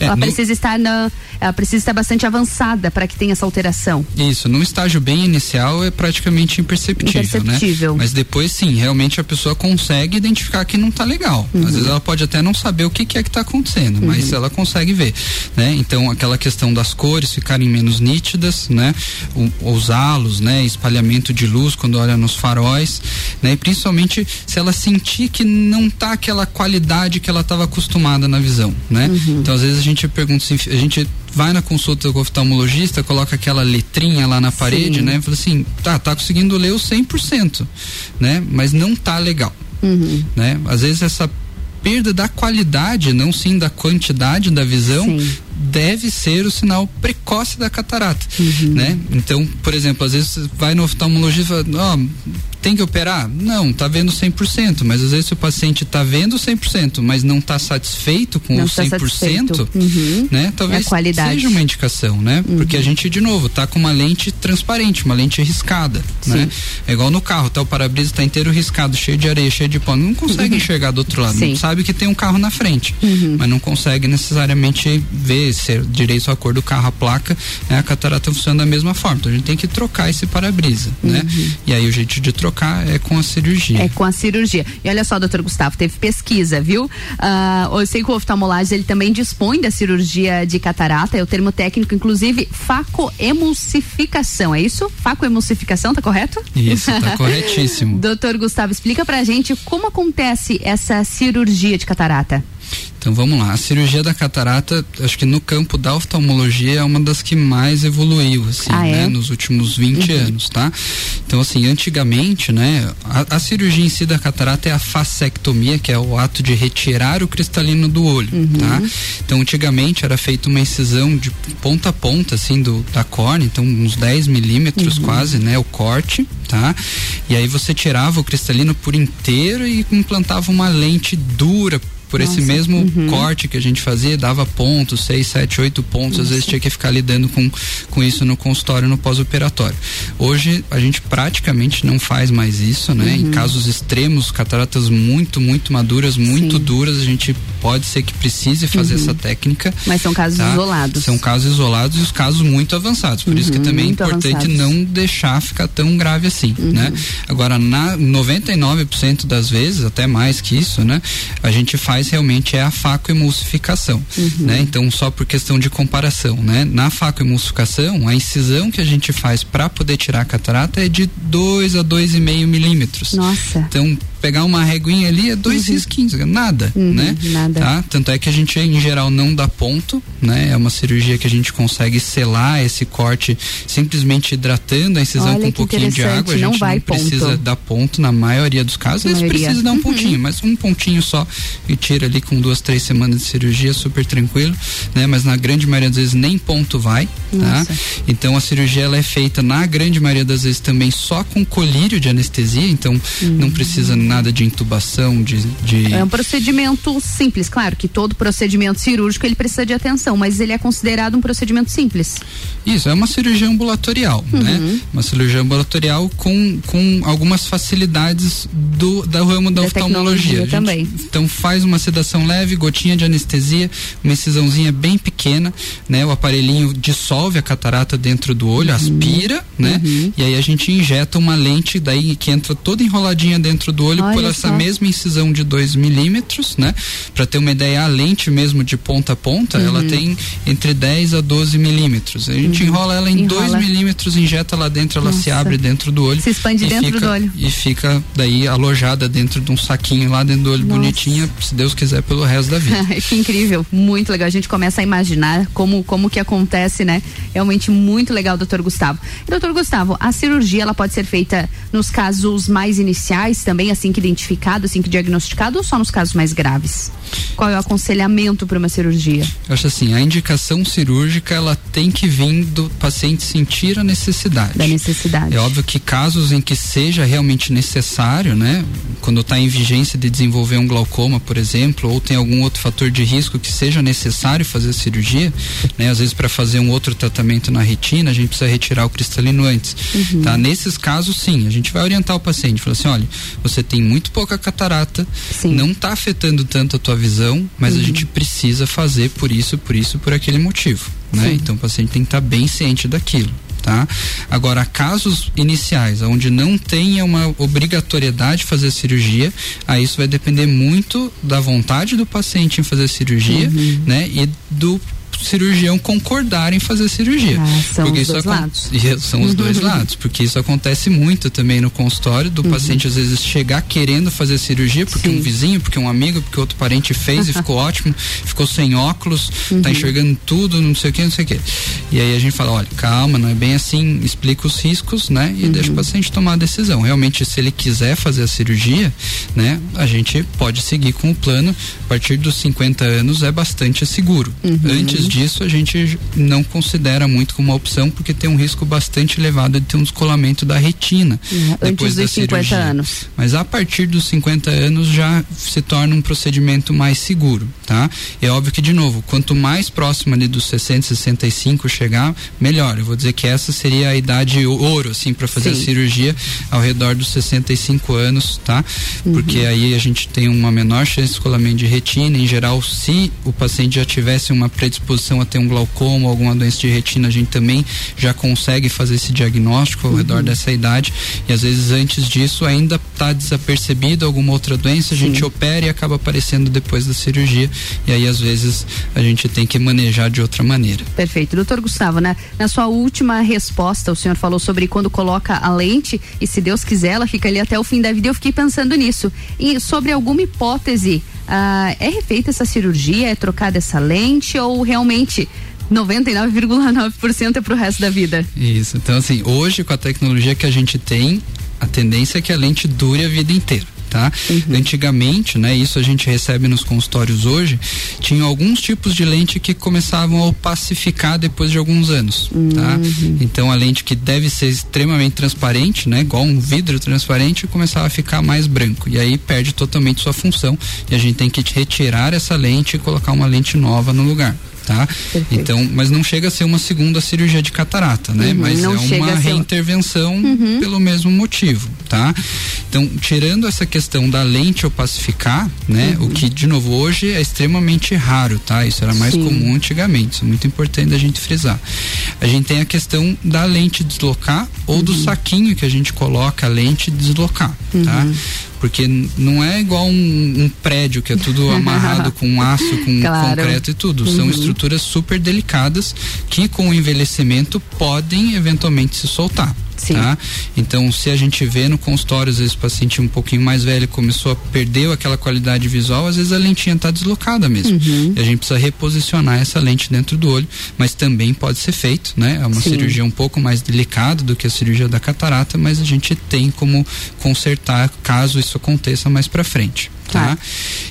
[SPEAKER 13] É,
[SPEAKER 1] ela
[SPEAKER 13] no-
[SPEAKER 1] precisa estar na, ela precisa estar bastante avançada para que tenha essa alteração.
[SPEAKER 13] Isso, num estágio bem inicial é praticamente imperceptível,
[SPEAKER 1] Imperceptível.
[SPEAKER 13] né? Mas depois sim, realmente a pessoa consegue identificar que não tá legal.
[SPEAKER 1] Uhum.
[SPEAKER 13] Às vezes ela pode até não saber o que, que é que tá acontecendo, mas ela consegue ver, né? Então aquela questão das cores ficarem menos nítidas, né? O- os halos, né? Espalhamento de luz quando olha nos faróis, né? E principalmente se ela sentir que não tá aquela qualidade que ela estava acostumada na visão, né? Então às vezes a gente pergunta assim, a gente vai na consulta com o oftalmologista, coloca aquela letrinha lá na parede,
[SPEAKER 1] Sim.
[SPEAKER 13] né? Fala assim, tá, tá conseguindo ler o 100%, né? Mas não tá legal,
[SPEAKER 1] Uhum.
[SPEAKER 13] né? Às vezes essa perda da qualidade, não sim da quantidade da visão, deve ser o sinal precoce da catarata, né? Então, por exemplo, às vezes você vai no oftalmologista e fala, ó, tem que operar? Não, tá vendo 100%, mas às vezes se o paciente tá vendo 100%, mas não tá satisfeito com
[SPEAKER 1] Não
[SPEAKER 13] o
[SPEAKER 1] tá
[SPEAKER 13] 100%,
[SPEAKER 1] satisfeito. Uhum.
[SPEAKER 13] né? Talvez
[SPEAKER 1] É a qualidade.
[SPEAKER 13] seja uma indicação, né? Porque a gente, de novo, tá com uma lente transparente, uma lente riscada, né? É igual no carro, tá? O para-brisa tá inteiro riscado, cheio de areia, cheio de pó. Não consegue enxergar do outro lado.
[SPEAKER 1] Sim.
[SPEAKER 13] Não sabe que tem um carro na frente, mas não consegue necessariamente ver se é direito a cor do carro, a placa, né? A catarata funciona da mesma forma. Então a gente tem que trocar esse para-brisa, né? E aí o jeito de trocar é com a cirurgia.
[SPEAKER 1] É com a cirurgia. E olha só, doutor Gustavo, teve pesquisa, viu? Ah, eu sei que o oftalmologista ele também dispõe da cirurgia de catarata, é o termo técnico, inclusive, facoemulsificação, é isso? Facoemulsificação, tá correto?
[SPEAKER 13] Isso, tá corretíssimo.
[SPEAKER 1] doutor Gustavo, explica pra gente como acontece essa cirurgia de catarata.
[SPEAKER 13] Então vamos lá, a cirurgia da catarata, acho que no campo da oftalmologia é uma das que mais evoluiu, assim,
[SPEAKER 1] Ah,
[SPEAKER 13] né,
[SPEAKER 1] é?
[SPEAKER 13] nos últimos 20 anos, tá? Então assim, antigamente, né, a, a cirurgia em si da catarata é a fasectomia, que é o ato de retirar o cristalino do olho, tá? Então antigamente era feita uma incisão de ponta a ponta, assim, do, da córnea, então uns 10 milímetros quase, né, o corte, tá? E aí você tirava o cristalino por inteiro e implantava uma lente dura por esse
[SPEAKER 1] Nossa,
[SPEAKER 13] mesmo
[SPEAKER 1] uhum.
[SPEAKER 13] corte que a gente fazia, dava pontos, seis, sete, oito pontos, às vezes tinha que ficar lidando com, com isso no consultório, no pós-operatório. Hoje a gente praticamente não faz mais isso, né? Em
[SPEAKER 1] Uhum.
[SPEAKER 13] casos extremos, cataratas muito, muito maduras, muito duras, a gente pode ser que precise fazer
[SPEAKER 1] Uhum.
[SPEAKER 13] essa técnica.
[SPEAKER 1] Mas são casos
[SPEAKER 13] tá?
[SPEAKER 1] isolados.
[SPEAKER 13] São casos isolados e os casos muito avançados. Por isso que
[SPEAKER 1] Uhum,
[SPEAKER 13] também é importante
[SPEAKER 1] avançados.
[SPEAKER 13] não deixar ficar tão grave assim, né? Agora, na 99% das vezes, até mais que isso, né? A gente faz realmente é a facoemulsificação, né? Então, só por questão de comparação, né? Na facoemulsificação, a incisão que a gente faz para poder tirar a catarata é de 2 a 2,5 milímetros.
[SPEAKER 1] Nossa.
[SPEAKER 13] Então, pegar uma reguinha ali é dois risquinhos, nada, né?
[SPEAKER 1] nada.
[SPEAKER 13] Tá? Tanto é que a gente, em geral, não dá ponto, né? É uma cirurgia que a gente consegue selar esse corte simplesmente hidratando a incisão
[SPEAKER 1] Olha
[SPEAKER 13] com um pouquinho de água. A gente
[SPEAKER 1] não
[SPEAKER 13] não,
[SPEAKER 1] vai
[SPEAKER 13] precisa
[SPEAKER 1] ponto.
[SPEAKER 13] dar ponto na maioria dos casos. Às vezes
[SPEAKER 1] Maioria.
[SPEAKER 13] precisa dar um
[SPEAKER 1] Uhum.
[SPEAKER 13] pontinho, mas um pontinho só e tira ali com duas, três semanas de cirurgia, super tranquilo, né? Mas na grande maioria das vezes nem ponto vai, tá? Então a cirurgia ela é feita na grande maioria das vezes também só com colírio de anestesia, então não precisa nada de intubação, de, de
[SPEAKER 1] É um procedimento simples, claro que todo procedimento cirúrgico ele precisa de atenção, mas ele é considerado um procedimento simples.
[SPEAKER 13] Isso, é uma cirurgia ambulatorial,
[SPEAKER 1] Uhum.
[SPEAKER 13] né? Uma cirurgia ambulatorial com, com algumas facilidades do, do ramo da,
[SPEAKER 1] Da
[SPEAKER 13] oftalmologia.
[SPEAKER 1] também.
[SPEAKER 13] Então faz uma sedação leve, gotinha de anestesia, uma incisãozinha bem pequena, né? O aparelhinho dissolve a catarata dentro do olho,
[SPEAKER 1] Uhum.
[SPEAKER 13] aspira, né? E aí a gente injeta uma lente daí que entra toda enroladinha dentro do olho
[SPEAKER 1] Olha
[SPEAKER 13] por essa
[SPEAKER 1] só.
[SPEAKER 13] mesma incisão de 2 milímetros, né? Para ter uma ideia, a lente mesmo de ponta a ponta, ela
[SPEAKER 1] Uhum.
[SPEAKER 13] tem entre 10 a 12 milímetros. A gente
[SPEAKER 1] Uhum.
[SPEAKER 13] enrola ela em 2
[SPEAKER 1] Enrola.
[SPEAKER 13] milímetros, injeta lá dentro, ela se
[SPEAKER 1] Nossa.
[SPEAKER 13] abre dentro do olho.
[SPEAKER 1] Se expande dentro
[SPEAKER 13] fica-
[SPEAKER 1] do olho.
[SPEAKER 13] E fica daí alojada dentro de um saquinho lá dentro do olho,
[SPEAKER 1] Nossa.
[SPEAKER 13] bonitinha, se Deus quiser, pelo resto da vida.
[SPEAKER 1] que incrível, muito legal. A gente começa a imaginar como, como que acontece, né? Realmente muito legal, doutor Gustavo. Doutor Gustavo, a cirurgia ela pode ser feita nos casos mais iniciais também, assim que identificado, assim que diagnosticado, ou só nos casos mais graves? Qual é o aconselhamento para uma cirurgia?
[SPEAKER 13] Eu acho assim, a indicação cirúrgica ela tem que vir do paciente sentir a necessidade.
[SPEAKER 1] Da necessidade.
[SPEAKER 13] É óbvio que casos em que seja realmente necessário, né? Quando está em vigência de desenvolver um glaucoma, por exemplo, ou tem algum outro fator de risco que seja necessário fazer a cirurgia, né? Às vezes para fazer um outro tratamento na retina, a gente precisa retirar o cristalino antes.
[SPEAKER 20] Uhum.
[SPEAKER 13] Tá? Nesses casos, sim, a gente vai orientar o paciente, falar assim, olha, você tem muito pouca catarata, não está afetando tanto a tua visão, mas a
[SPEAKER 20] Uhum.
[SPEAKER 13] gente precisa fazer por isso, por isso, por aquele motivo, né? Então o paciente tem que estar bem ciente daquilo. Tá? Agora, casos iniciais, onde não tenha uma obrigatoriedade de fazer a cirurgia, aí isso vai depender muito da vontade do paciente em fazer a cirurgia,
[SPEAKER 1] Uhum.
[SPEAKER 13] né? E do cirurgião concordar em fazer a cirurgia.
[SPEAKER 1] Ah, são os
[SPEAKER 13] isso
[SPEAKER 1] dois lados.
[SPEAKER 13] São os dois
[SPEAKER 1] Uhum.
[SPEAKER 13] lados, porque isso acontece muito também no consultório do
[SPEAKER 1] Uhum.
[SPEAKER 13] paciente às vezes chegar querendo fazer a cirurgia porque um vizinho, porque um amigo, porque outro parente fez e ficou ótimo, ficou sem óculos,
[SPEAKER 1] Uhum.
[SPEAKER 13] tá enxergando tudo, não sei o que, não sei o que. E aí a gente fala, olha, calma, não é bem assim, explica os riscos, né? E deixa o
[SPEAKER 1] Uhum.
[SPEAKER 13] paciente tomar a decisão. Realmente, se ele quiser fazer a cirurgia, né, a gente pode seguir com o plano. A partir dos 50 anos é bastante seguro.
[SPEAKER 1] Uhum.
[SPEAKER 13] Disso, a gente não considera muito como uma opção, porque tem um risco bastante elevado de ter um descolamento da retina.
[SPEAKER 1] É,
[SPEAKER 13] depois
[SPEAKER 1] antes
[SPEAKER 13] da
[SPEAKER 1] dos 50
[SPEAKER 13] cirurgia.
[SPEAKER 1] anos.
[SPEAKER 13] Mas a partir dos 50 anos já se torna um procedimento mais seguro, tá? É óbvio que, de novo, quanto mais próximo ali dos 60, 65 chegar, melhor. Eu vou dizer que essa seria a idade ouro, assim, para fazer
[SPEAKER 1] Sim.
[SPEAKER 13] a cirurgia ao redor dos 65 anos, tá? Porque
[SPEAKER 1] Uhum.
[SPEAKER 13] aí a gente tem uma menor chance de descolamento de retina. Em geral, se o paciente já tivesse uma predisposição a ter um glaucoma, alguma doença de retina, a gente também já consegue fazer esse diagnóstico ao redor dessa idade. E às vezes antes disso ainda está desapercebido alguma outra doença, a gente opera e acaba aparecendo depois da cirurgia. E aí às vezes a gente tem que manejar de outra maneira.
[SPEAKER 1] Perfeito. Doutor Gustavo, na sua última resposta, o senhor falou sobre quando coloca a lente e se Deus quiser, ela fica ali até o fim da vida. Eu fiquei pensando nisso. E sobre alguma hipótese, ah, é refeita essa cirurgia? É trocada essa lente? Ou realmente 99,9% é pro resto da vida?
[SPEAKER 13] Isso. Então, assim, hoje com a tecnologia que a gente tem, a tendência é que a lente dure a vida inteira. Tá? Antigamente, né, isso a gente recebe nos consultórios hoje, tinha alguns tipos de lente que começavam a opacificar depois de alguns anos, tá? Então a lente que deve ser extremamente transparente, né, igual um vidro transparente, começava a ficar mais branco e aí perde totalmente sua função e a gente tem que retirar essa lente e colocar uma lente nova no lugar. Tá? Então, mas não chega a ser uma segunda cirurgia de catarata, né?
[SPEAKER 1] Uhum,
[SPEAKER 13] mas
[SPEAKER 1] não
[SPEAKER 13] é uma reintervenção
[SPEAKER 1] Uhum.
[SPEAKER 13] pelo mesmo motivo, tá? Então, tirando essa questão da lente opacificar, né? O que, de novo, hoje é extremamente raro, tá? Isso era mais
[SPEAKER 20] Sim.
[SPEAKER 13] comum antigamente, isso é muito importante a gente frisar. A gente tem a questão da lente deslocar ou do saquinho que a gente coloca a lente deslocar, tá? Porque não é igual um, um prédio que é tudo amarrado com aço, com
[SPEAKER 20] Claro.
[SPEAKER 13] concreto e tudo. São
[SPEAKER 20] Uhum.
[SPEAKER 13] estruturas super delicadas que com o envelhecimento podem eventualmente se soltar. Tá? Então, se a gente vê no consultório, às vezes o paciente um pouquinho mais velho começou a perder aquela qualidade visual, às vezes a lentinha está deslocada mesmo.
[SPEAKER 20] Uhum.
[SPEAKER 13] E a gente precisa reposicionar essa lente dentro do olho, mas também pode ser feito, né? É uma
[SPEAKER 20] Sim.
[SPEAKER 13] cirurgia um pouco mais delicada do que a cirurgia da catarata, mas a gente tem como consertar caso isso aconteça mais para frente, tá?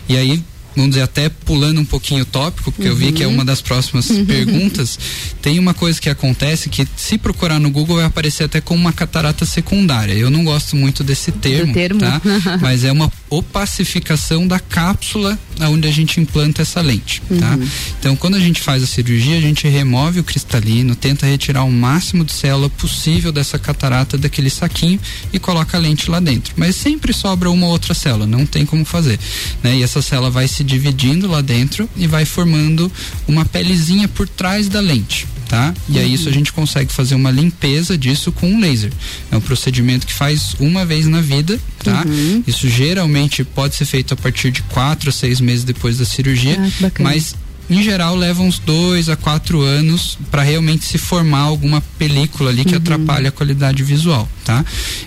[SPEAKER 13] E aí vamos dizer, até pulando um pouquinho o tópico, porque eu vi que é
[SPEAKER 20] Uhum.
[SPEAKER 13] uma das próximas
[SPEAKER 20] Uhum.
[SPEAKER 13] perguntas, tem uma coisa que acontece que se procurar no Google vai aparecer até como uma catarata secundária. Eu não gosto muito desse termo,
[SPEAKER 1] termo?
[SPEAKER 13] tá? Mas é uma opacificação da cápsula onde a gente implanta essa lente, tá?
[SPEAKER 20] Uhum.
[SPEAKER 13] Então, quando a gente faz a cirurgia, a gente remove o cristalino, tenta retirar o máximo de célula possível dessa catarata daquele saquinho e coloca a lente lá dentro. Mas sempre sobra uma outra célula, não tem como fazer, né? E essa célula vai se dividindo lá dentro e vai formando uma pelezinha por trás da lente, tá? E aí isso a gente consegue fazer uma limpeza disso com um laser. É um procedimento que faz uma vez na vida, tá?
[SPEAKER 1] Uhum.
[SPEAKER 13] Isso geralmente pode ser feito a partir de quatro a seis meses depois da cirurgia,
[SPEAKER 1] Ah,
[SPEAKER 13] mas em geral leva uns dois a quatro anos para realmente se formar alguma película ali que
[SPEAKER 1] Uhum.
[SPEAKER 13] atrapalha a qualidade visual, tá?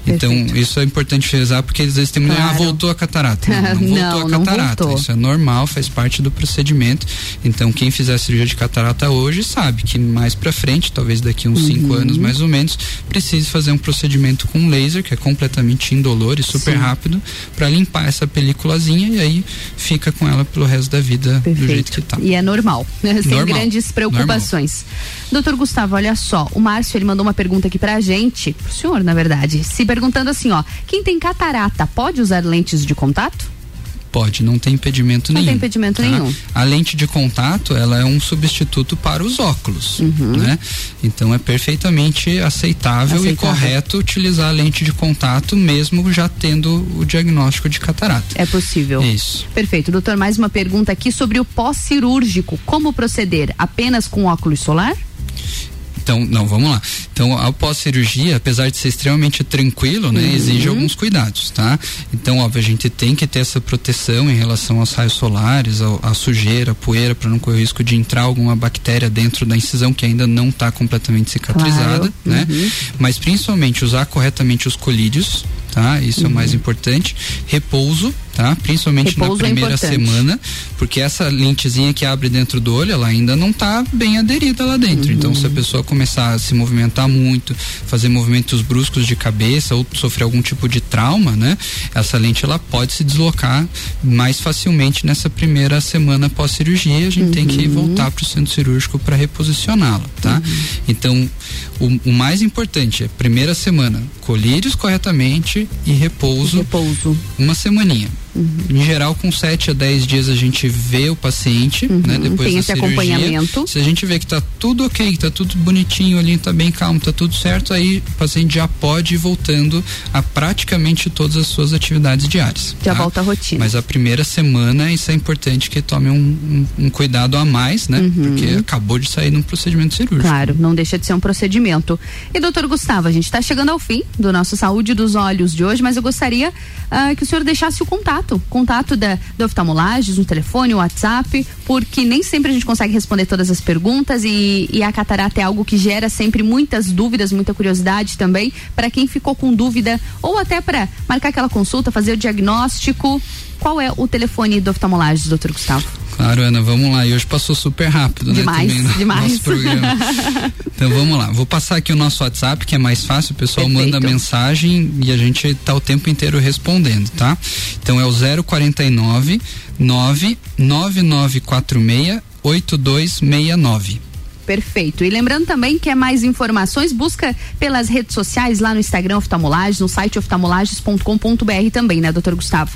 [SPEAKER 13] Então isso é importante frisar porque às vezes tem mulher, ah,
[SPEAKER 1] Claro.
[SPEAKER 13] voltou a catarata. Não, não voltou
[SPEAKER 1] Não,
[SPEAKER 13] a catarata.
[SPEAKER 1] voltou.
[SPEAKER 13] Isso é normal, faz parte do procedimento. Então quem fizer a cirurgia de catarata hoje sabe que mais para frente, talvez daqui uns cinco
[SPEAKER 1] Uhum.
[SPEAKER 13] anos mais ou menos, precise fazer um procedimento com laser que é completamente indolor e super
[SPEAKER 1] Sim.
[SPEAKER 13] rápido para limpar essa peliculazinha e aí fica com ela pelo resto da vida do jeito que tá.
[SPEAKER 1] E é normal, né? sem
[SPEAKER 13] Normal.
[SPEAKER 1] grandes preocupações. Doutor Gustavo, olha só, o Márcio ele mandou uma pergunta aqui pra gente, pro senhor, na verdade, se perguntando assim, ó, quem tem catarata pode usar lentes de contato?
[SPEAKER 13] Pode, não tem impedimento
[SPEAKER 1] Não
[SPEAKER 13] nenhum.
[SPEAKER 1] tem impedimento
[SPEAKER 13] tá?
[SPEAKER 1] nenhum.
[SPEAKER 13] A lente de contato, ela é um substituto para os óculos,
[SPEAKER 1] Uhum.
[SPEAKER 13] né? Então é perfeitamente aceitável, e
[SPEAKER 1] Aceitável.
[SPEAKER 13] correto utilizar a lente de contato mesmo já tendo o diagnóstico de catarata.
[SPEAKER 1] É possível.
[SPEAKER 13] Isso.
[SPEAKER 1] Perfeito. Doutor, mais uma pergunta aqui sobre o pós-cirúrgico. Como proceder? Apenas com óculos solar?
[SPEAKER 13] Então, não, vamos lá. Então, a pós-cirurgia, apesar de ser extremamente tranquilo, né,
[SPEAKER 1] Uhum.
[SPEAKER 13] exige alguns cuidados, tá? Então, óbvio, a gente tem que ter essa proteção em relação aos raios solares, ao- à sujeira, à poeira, para não correr o risco de entrar alguma bactéria dentro da incisão que ainda não está completamente cicatrizada,
[SPEAKER 1] Claro.
[SPEAKER 13] né?
[SPEAKER 1] Uhum.
[SPEAKER 13] Mas principalmente usar corretamente os colírios, tá? Isso é o mais importante. Repouso, tá? Principalmente
[SPEAKER 1] Uhum. Repouso
[SPEAKER 13] na
[SPEAKER 1] é
[SPEAKER 13] primeira
[SPEAKER 1] importante.
[SPEAKER 13] semana, porque essa lentezinha que abre dentro do olho, ela ainda não está bem aderida lá dentro. Então, se a pessoa começar a se movimentar muito, fazer movimentos bruscos de cabeça ou sofrer algum tipo de trauma, né? Essa lente ela pode se deslocar mais facilmente nessa primeira semana pós cirurgia. A gente tem que voltar para o centro cirúrgico para reposicioná-la, tá? Então, o, o mais importante é primeira semana, colírios corretamente e repouso.
[SPEAKER 1] Repouso.
[SPEAKER 13] Uma semaninha. Em geral, com 7 a 10 dias a gente vê o paciente, né? Depois
[SPEAKER 1] tem esse
[SPEAKER 13] cirurgia.
[SPEAKER 1] acompanhamento.
[SPEAKER 13] Se a gente vê que tá tudo ok, que tá tudo bonitinho ali, tá bem calmo, tá tudo certo, aí o paciente já pode ir voltando a praticamente todas as suas atividades diárias.
[SPEAKER 1] Já
[SPEAKER 13] tá?
[SPEAKER 1] volta à rotina.
[SPEAKER 13] Mas a primeira semana, isso é importante que tome um, um- um cuidado a mais, né? Porque acabou de sair num procedimento cirúrgico.
[SPEAKER 1] Uhum. Claro, não deixa de ser um procedimento. E doutor Gustavo, a gente está chegando ao fim do nosso Saúde dos Olhos de hoje, mas eu gostaria ah, que o senhor deixasse o contato, contato da, do oftalmolages, no telefone, WhatsApp, porque nem sempre a gente consegue responder todas as perguntas e, e a catarata é algo que gera sempre muitas dúvidas, muita curiosidade também, para quem ficou com dúvida ou até para marcar aquela consulta, fazer o diagnóstico. Qual é o telefone do oftalmolages, doutor Gustavo?
[SPEAKER 13] Claro, Ana, vamos lá. E hoje passou super rápido,
[SPEAKER 1] Demais,
[SPEAKER 13] né? Também
[SPEAKER 1] demais.
[SPEAKER 13] Nosso programa. Então vamos lá. Vou passar aqui o nosso WhatsApp, que é mais fácil. O pessoal
[SPEAKER 1] Perfeito.
[SPEAKER 13] manda mensagem e a gente tá o tempo inteiro respondendo, tá? Então é o 049 99946 8269.
[SPEAKER 1] Perfeito. E lembrando também que é mais informações, busca pelas redes sociais lá no Instagram Oftalmolages, no site oftalmolages.com.br também, né, doutor Gustavo?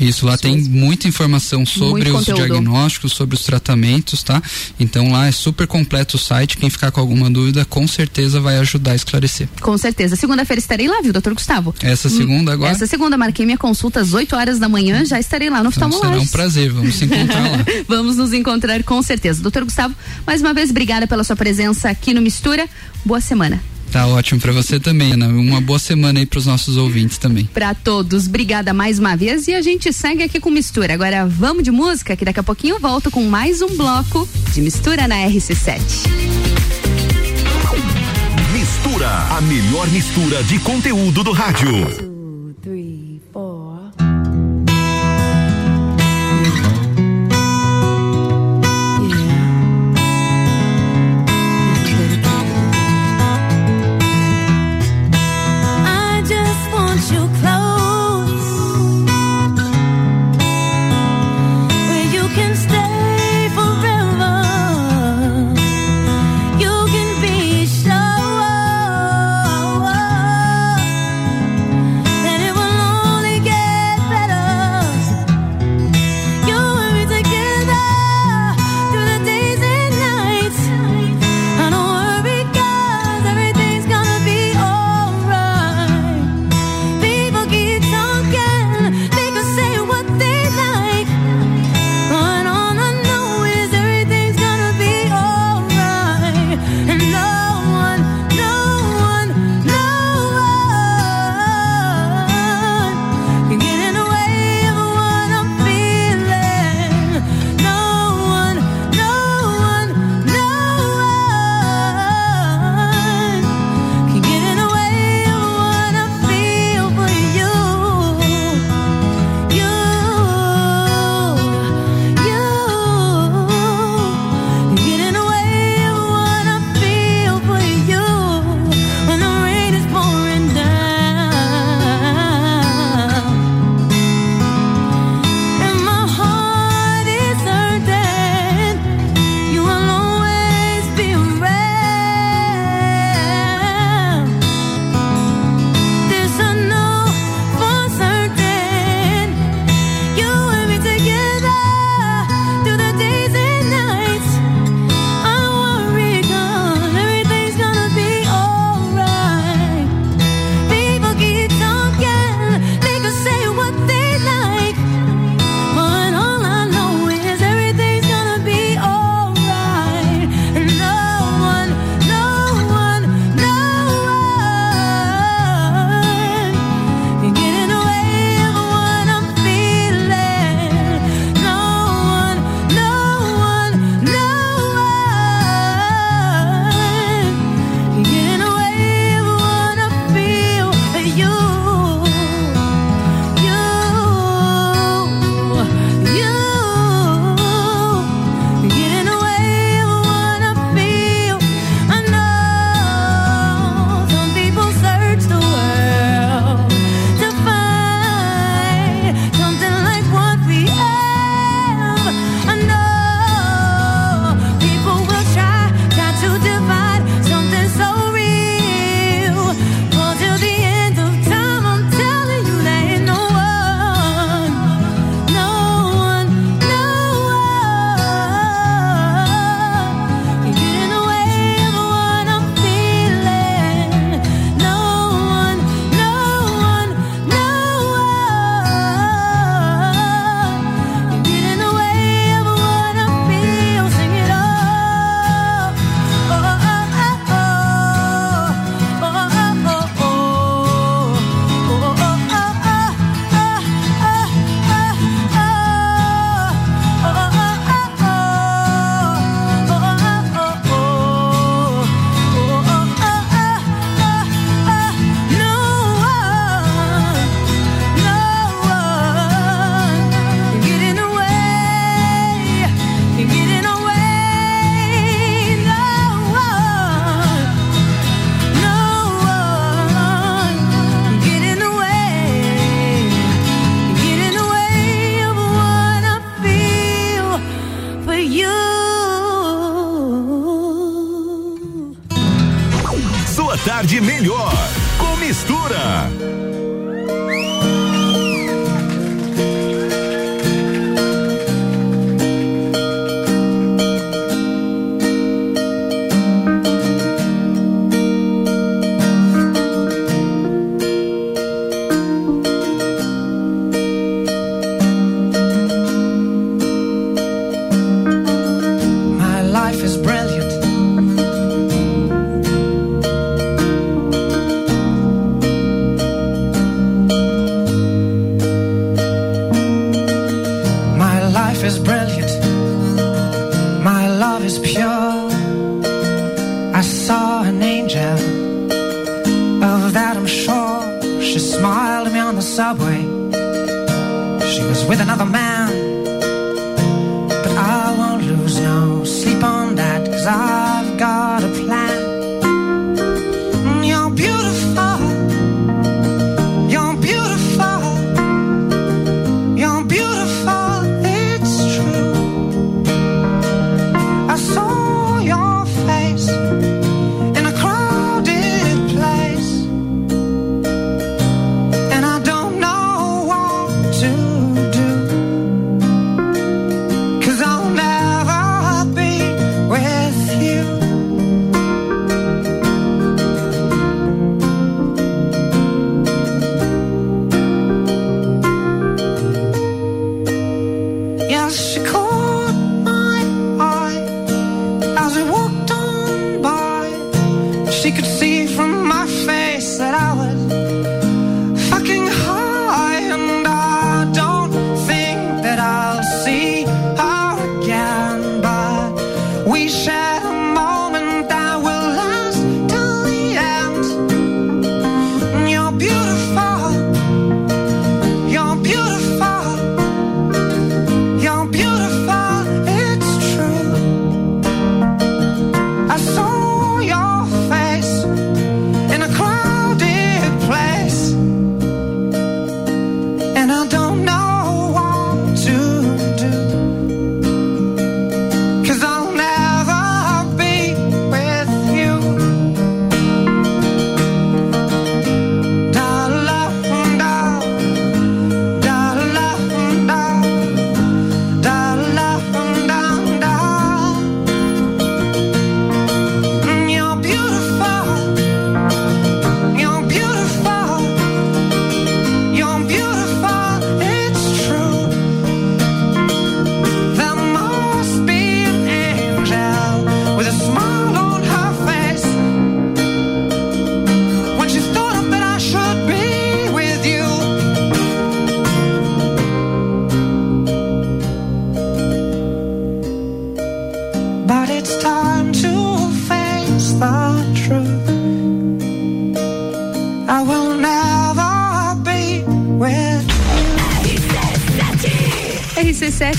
[SPEAKER 13] Isso, lá tem muita informação sobre os diagnósticos, sobre os tratamentos, tá? Então lá é super completo o site. Quem ficar com alguma dúvida, com certeza vai ajudar a esclarecer.
[SPEAKER 1] Com certeza. Segunda-feira estarei lá, viu, doutor Gustavo?
[SPEAKER 13] Essa segunda agora?
[SPEAKER 1] Essa segunda, marquei minha consulta às 8 horas da manhã, já estarei lá no
[SPEAKER 13] Então será um prazer, vamos se encontrar lá.
[SPEAKER 1] Vamos nos encontrar com certeza. Doutor Gustavo, mais uma vez, obrigada pela sua presença aqui no Mistura. Boa semana.
[SPEAKER 13] Tá ótimo pra você também, Ana. Uma boa semana aí pros nossos ouvintes também.
[SPEAKER 1] Pra todos, obrigada mais uma vez e a gente segue aqui com mistura. Agora vamos de música, que daqui a pouquinho eu volto com mais um bloco de mistura na RC7.
[SPEAKER 2] Mistura, a melhor mistura de conteúdo do rádio.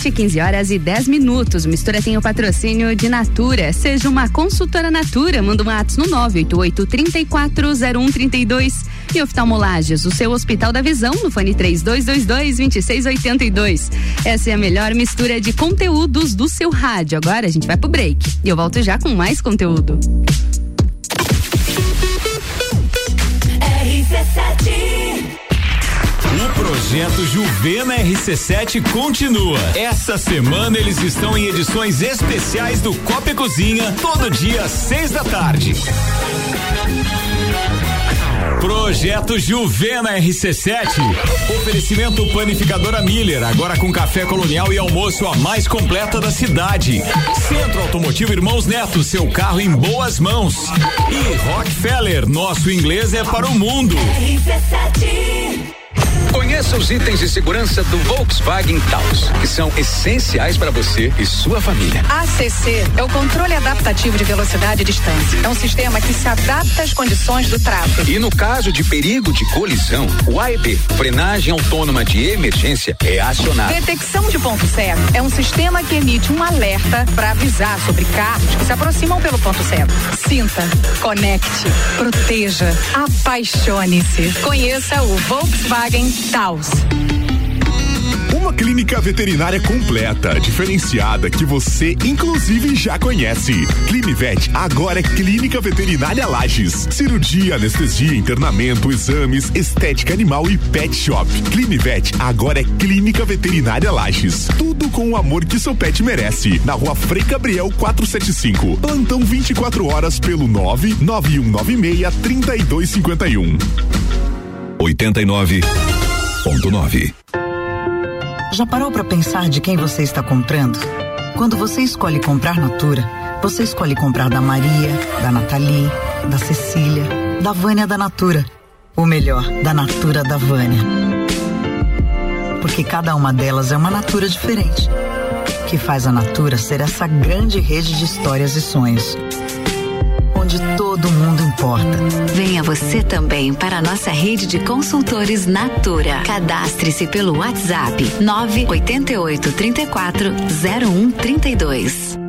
[SPEAKER 1] RC7, 15 horas e 10 minutos. Mistura tem o patrocínio de Natura. Seja uma consultora Natura. Manda um ato no 988 340132 E oftalmolages, o seu Hospital da Visão, no fone 3222 2682. Essa é a melhor mistura de conteúdos do seu rádio. Agora a gente vai pro break. E eu volto já com mais conteúdo.
[SPEAKER 11] Projeto Juvena RC7 continua. Essa semana eles estão em edições especiais do Copa e Cozinha, todo dia às seis da tarde. Projeto Juvena RC7. Oferecimento Panificadora Miller, agora com café colonial e almoço a mais completa da cidade. Centro Automotivo Irmãos Neto, seu carro em boas mãos. E Rockefeller, nosso inglês é para o mundo.
[SPEAKER 21] Conheça os itens de segurança do Volkswagen Taos, que são essenciais para você e sua família.
[SPEAKER 22] ACC é o controle adaptativo de velocidade e distância. É um sistema que se adapta às condições do tráfego.
[SPEAKER 21] E no caso de perigo de colisão, o AEB, frenagem autônoma de emergência, é acionado.
[SPEAKER 22] Detecção de ponto cego é um sistema que emite um alerta para avisar sobre carros que se aproximam pelo ponto cego. Sinta, conecte, proteja, apaixone-se. Conheça o Volkswagen Taos.
[SPEAKER 11] Uma clínica veterinária completa, diferenciada, que você inclusive já conhece. Clinivet agora é Clínica Veterinária Lages. Cirurgia, anestesia, internamento, exames, estética animal e pet shop. Clinivet agora é Clínica Veterinária Lages. Tudo com o amor que seu pet merece. Na rua Frei Gabriel 475. Plantão 24 horas pelo 99196 3251.
[SPEAKER 23] 89.9.
[SPEAKER 21] Já parou para pensar de quem você está comprando? Quando você escolhe comprar Natura, você escolhe comprar da Maria, da Nathalie, da Cecília, da Vânia da Natura. Ou melhor, da Natura da Vânia. Porque cada uma delas é uma Natura diferente. Que faz a Natura ser essa grande rede de histórias e sonhos. Onde todo mundo importa.
[SPEAKER 24] Venha você também para a nossa rede de consultores Natura. Cadastre-se pelo WhatsApp 988 34 0132.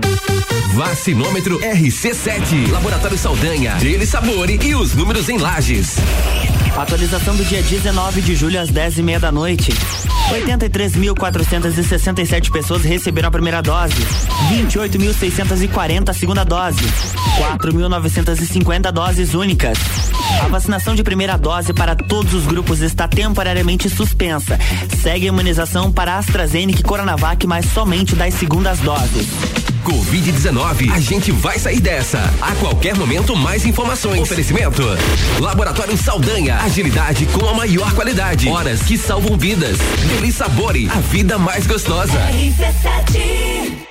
[SPEAKER 7] Vacinômetro RC7. Laboratório Saldanha. Dele Sabore e os números em lajes.
[SPEAKER 9] Atualização do dia 19 de julho às 10 e meia da noite. 83.467 pessoas receberam a primeira dose. 28.640 a segunda dose. 4.950 doses únicas. A vacinação de primeira dose para todos os grupos está temporariamente suspensa. Segue a imunização para AstraZeneca e Coronavac, mas somente das segundas doses.
[SPEAKER 7] Covid-19, a gente vai sair dessa. A qualquer momento, mais informações. Oferecimento: Laboratório Saldanha. Agilidade com a maior qualidade. Horas que salvam vidas. Deli Sabore, a vida mais gostosa.
[SPEAKER 5] O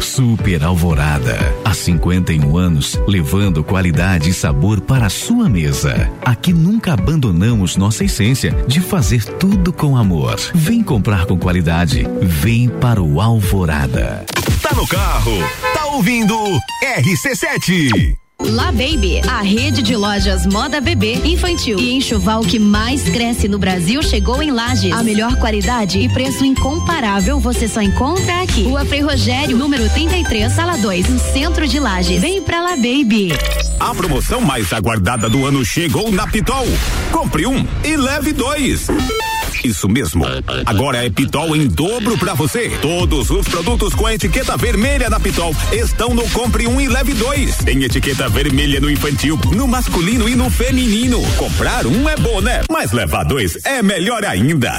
[SPEAKER 25] Super Alvorada. Há 51 anos, levando qualidade e sabor para a sua mesa. Aqui nunca abandonamos nossa essência de fazer tudo com amor. Vem comprar com qualidade. Vem para o Alvorada.
[SPEAKER 11] Tá no carro, tá ouvindo RC7.
[SPEAKER 16] La Baby, a rede de lojas moda bebê, infantil e enxoval que mais cresce no Brasil chegou em Lages. A melhor qualidade e preço incomparável você só encontra aqui. Rua Frei Rogério, número 33, sala 2, no centro de Lages. Vem pra La Baby.
[SPEAKER 11] A promoção mais aguardada do ano chegou na Pitol. Compre um e leve dois. Isso mesmo. Agora é Pitol em dobro pra você. Todos os produtos com a etiqueta vermelha da Pitol estão no Compre um e Leve dois. Tem etiqueta vermelha no infantil, no masculino e no feminino. Comprar um é bom, né? Mas levar dois é melhor ainda.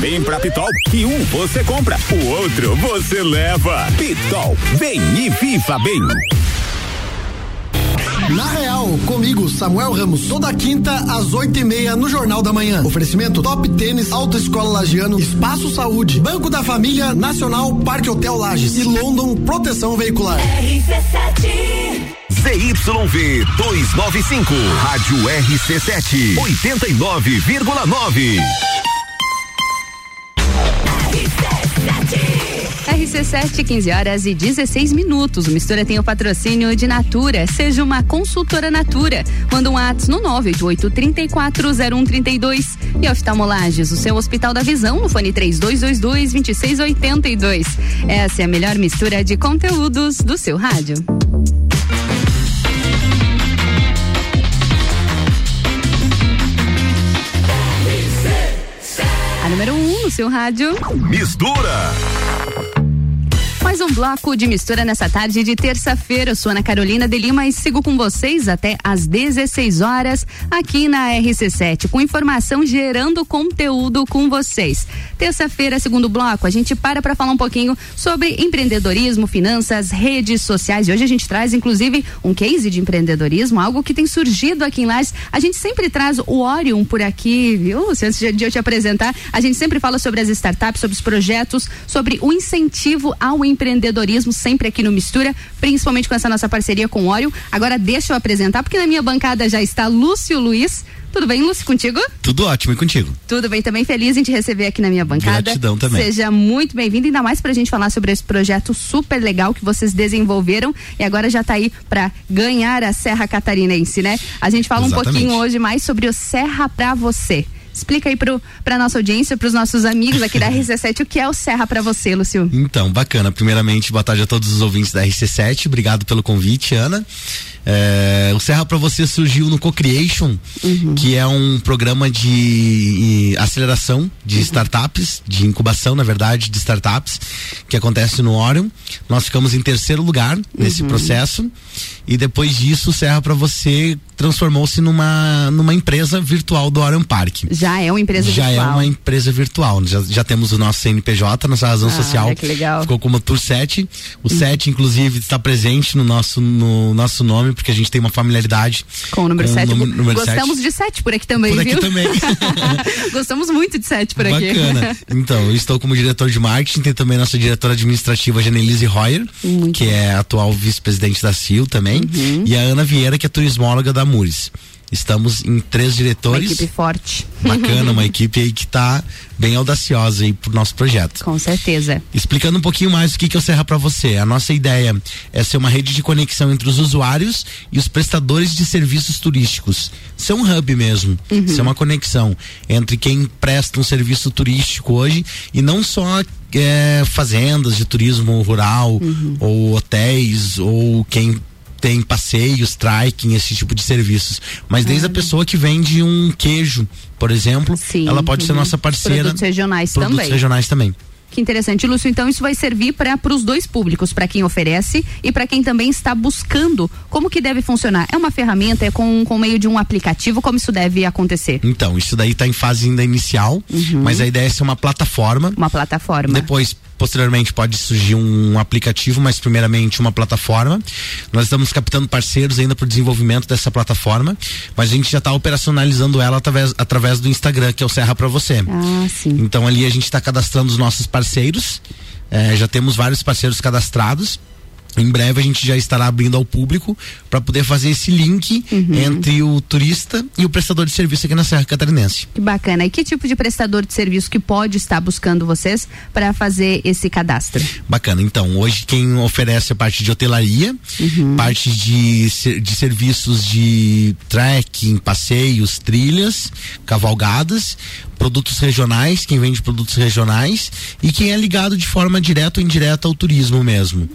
[SPEAKER 11] Vem pra Pitol que um você compra, o outro você leva. Pitol, vem e viva bem.
[SPEAKER 4] Na Real, comigo, Samuel Ramos, toda quinta às oito e meia no Jornal da Manhã. Oferecimento Top Tênis, Autoescola Lagiano, Espaço Saúde, Banco da Família, Nacional, Parque Hotel Lages e London Proteção Veicular.
[SPEAKER 11] ZYV 295, Rádio RC7, 89,9.
[SPEAKER 1] RC7, 15 horas e 16 minutos. O Mistura tem o patrocínio de Natura. Seja uma consultora Natura. Manda um ato no 988-340132. E oftalmolages, o seu Hospital da Visão, no fone 3222-2682. Essa é a melhor mistura de conteúdos do seu rádio. A número 1 um no seu rádio.
[SPEAKER 11] Mistura.
[SPEAKER 1] Mais um bloco de mistura nessa tarde de terça-feira. Eu sou Ana Carolina de Lima e sigo com vocês até às 16 horas aqui na RC7, com informação gerando conteúdo com vocês. Terça-feira, segundo bloco, a gente para para falar um pouquinho sobre empreendedorismo, finanças, redes sociais. E hoje a gente traz, inclusive, um case de empreendedorismo, algo que tem surgido aqui em Lages. A gente sempre traz o Orion por aqui, viu? Antes de eu te apresentar, a gente sempre fala sobre as startups, sobre os projetos, sobre o incentivo ao empreendedorismo, sempre aqui no Mistura, principalmente com essa nossa parceria com o Orion. Agora deixa eu apresentar, porque na minha bancada já está Lúcio Luiz. Tudo bem, Lúcio, contigo?
[SPEAKER 26] Tudo ótimo, e contigo?
[SPEAKER 1] Tudo bem, também feliz em te receber aqui na minha bancada.
[SPEAKER 26] Gratidão também.
[SPEAKER 1] Seja muito bem-vindo, ainda mais pra gente falar sobre esse projeto super legal que vocês desenvolveram e agora já tá aí pra ganhar a Serra Catarinense, né? A gente fala
[SPEAKER 26] Exatamente.
[SPEAKER 1] um pouquinho hoje mais sobre o Serra pra você. Explica aí pro, pra nossa audiência, pros nossos amigos aqui da RC7, o que é o Serra pra você, Lúcio?
[SPEAKER 26] Então, bacana. Primeiramente, boa tarde a todos os ouvintes da RC7. Obrigado pelo convite, Ana. É, o Serra para você surgiu no Co-Creation, que é um programa de eh, aceleração de startups, de incubação, na verdade, de startups, que acontece no Orion. Nós ficamos em terceiro lugar nesse processo. E depois disso, o Serra para você transformou-se numa, numa empresa virtual do Orion Park.
[SPEAKER 1] Já é uma empresa
[SPEAKER 26] Já
[SPEAKER 1] virtual.
[SPEAKER 26] é uma empresa virtual. Já, já temos o nosso CNPJ, nossa razão
[SPEAKER 1] Ah,
[SPEAKER 26] social.
[SPEAKER 1] que legal.
[SPEAKER 26] Ficou como Tour 7. O 7, inclusive, está presente no nosso, no nosso nome, porque a gente tem uma familiaridade
[SPEAKER 1] Com o número 7.
[SPEAKER 26] nome- número
[SPEAKER 1] Gostamos
[SPEAKER 26] sete.
[SPEAKER 1] de 7 por aqui também,
[SPEAKER 26] Por aqui
[SPEAKER 1] viu?
[SPEAKER 26] também.
[SPEAKER 1] Gostamos muito de 7 por aqui.
[SPEAKER 26] Bacana. Então, eu estou como diretor de marketing, tem também nossa diretora administrativa, Janelise Royer, que é atual vice-presidente da CIL também,
[SPEAKER 1] Uhum.
[SPEAKER 26] e a Ana Vieira, que é turismóloga da Mures. Estamos em três
[SPEAKER 1] Uma
[SPEAKER 26] diretores.
[SPEAKER 1] equipe forte.
[SPEAKER 26] Bacana, uma equipe aí que está bem audaciosa aí pro nosso projeto.
[SPEAKER 1] Com certeza.
[SPEAKER 26] Explicando um pouquinho mais o que, que é o Serra para você. A nossa ideia é ser uma rede de conexão entre os usuários e os prestadores de serviços turísticos. Ser um hub mesmo.
[SPEAKER 27] Uhum.
[SPEAKER 26] Ser uma conexão entre quem presta um serviço turístico hoje e não só é, fazendas de turismo rural ou hotéis ou quem tem passeios, trekking, esse tipo de serviços. Mas desde a pessoa que vende um queijo, por exemplo, ela pode ser
[SPEAKER 1] uhum.
[SPEAKER 26] nossa parceira.
[SPEAKER 1] Produtos regionais
[SPEAKER 26] Produtos
[SPEAKER 1] também.
[SPEAKER 26] regionais também.
[SPEAKER 1] Que interessante, Lúcio. Então isso vai servir para os dois públicos, para quem oferece e para quem também está buscando como que deve funcionar. É uma ferramenta, é com, com meio de um aplicativo, como isso deve acontecer?
[SPEAKER 26] Então, isso daí está em fase ainda inicial, mas a ideia é ser uma plataforma.
[SPEAKER 1] Uhum. Uma plataforma.
[SPEAKER 26] Depois, posteriormente, pode surgir um aplicativo, mas primeiramente uma plataforma. Nós estamos captando parceiros ainda para o desenvolvimento dessa plataforma, mas a gente já está operacionalizando ela através, através do Instagram, que é o Serra para você.
[SPEAKER 1] Ah, sim.
[SPEAKER 26] Então ali a gente está cadastrando os nossos parceiros. eh, já temos vários parceiros cadastrados. Em breve a gente já estará abrindo ao público para poder fazer esse link
[SPEAKER 1] Uhum.
[SPEAKER 26] entre o turista e o prestador de serviço aqui na Serra Catarinense.
[SPEAKER 1] Que bacana. E que tipo de prestador de serviço que pode estar buscando vocês para fazer esse cadastro?
[SPEAKER 26] Bacana. Então, hoje quem oferece a parte de hotelaria,
[SPEAKER 1] Uhum.
[SPEAKER 26] parte de, de serviços de trekking, passeios, trilhas, cavalgadas, produtos regionais, quem vende produtos regionais e quem é ligado de forma direta ou indireta ao turismo mesmo.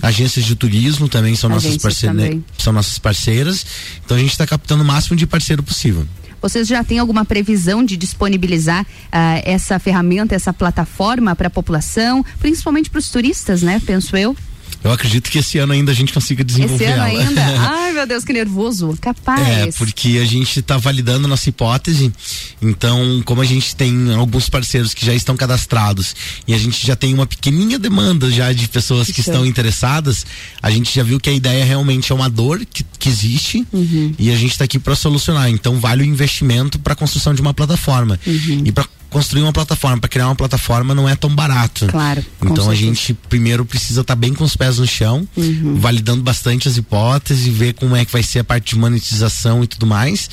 [SPEAKER 26] Agências de turismo também são nossas parceiras, são nossas parceiras. Então a gente está captando o máximo de parceiro possível.
[SPEAKER 1] Vocês já têm alguma previsão de disponibilizar ah, essa ferramenta, essa plataforma para a população, principalmente para os turistas, né? Penso eu.
[SPEAKER 26] Eu acredito que esse ano ainda a gente consiga desenvolver
[SPEAKER 1] Esse ano
[SPEAKER 26] ela.
[SPEAKER 1] ainda. Ai, meu Deus, que nervoso. Capaz.
[SPEAKER 26] É, porque a gente está validando nossa hipótese. Então, como a gente tem alguns parceiros que já estão cadastrados e a gente já tem uma pequenininha demanda já de pessoas que
[SPEAKER 1] Isso.
[SPEAKER 26] estão interessadas, a gente já viu que a ideia realmente é uma dor que, que existe
[SPEAKER 1] Uhum.
[SPEAKER 26] e a gente está aqui para solucionar. Então, vale o investimento para a construção de uma plataforma.
[SPEAKER 1] Uhum.
[SPEAKER 26] E para construir uma plataforma, para criar uma plataforma não é tão barato.
[SPEAKER 1] Claro.
[SPEAKER 26] Então a gente primeiro precisa estar bem com os pés no chão,
[SPEAKER 1] Uhum.
[SPEAKER 26] validando bastante as hipóteses, ver como é que vai ser a parte de monetização e tudo mais,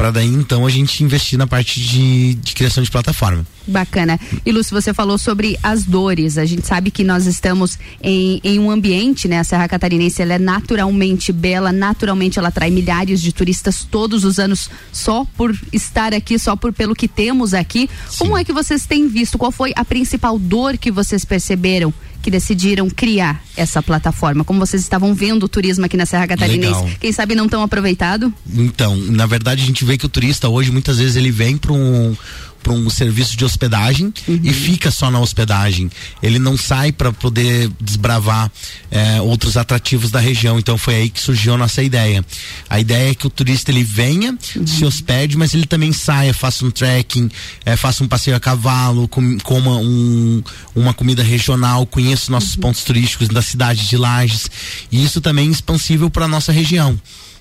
[SPEAKER 26] para daí então a gente investir na parte de, de criação de plataforma.
[SPEAKER 1] Bacana. E Lúcio, você falou sobre as dores. A gente sabe que nós estamos em, em um ambiente, né? A Serra Catarinense ela é naturalmente bela, naturalmente ela atrai milhares de turistas todos os anos só por estar aqui, só por pelo que temos aqui. Como é que vocês têm visto? Qual foi a principal dor que vocês perceberam que decidiram criar essa plataforma? Como vocês estavam vendo o turismo aqui na Serra Catarinense?
[SPEAKER 26] Legal.
[SPEAKER 1] Quem sabe não tão aproveitado?
[SPEAKER 26] Então, na verdade a gente vê que o turista hoje muitas vezes ele vem para um para um serviço de hospedagem e fica só na hospedagem. Ele não sai para poder desbravar eh, outros atrativos da região. Então foi aí que surgiu a nossa ideia. A ideia é que o turista ele venha, se hospede, mas ele também saia, faça um trekking, eh, faça um passeio a cavalo, com, coma um, uma comida regional, conheça os nossos pontos turísticos da cidade de Lages. E isso também é expansível para nossa região.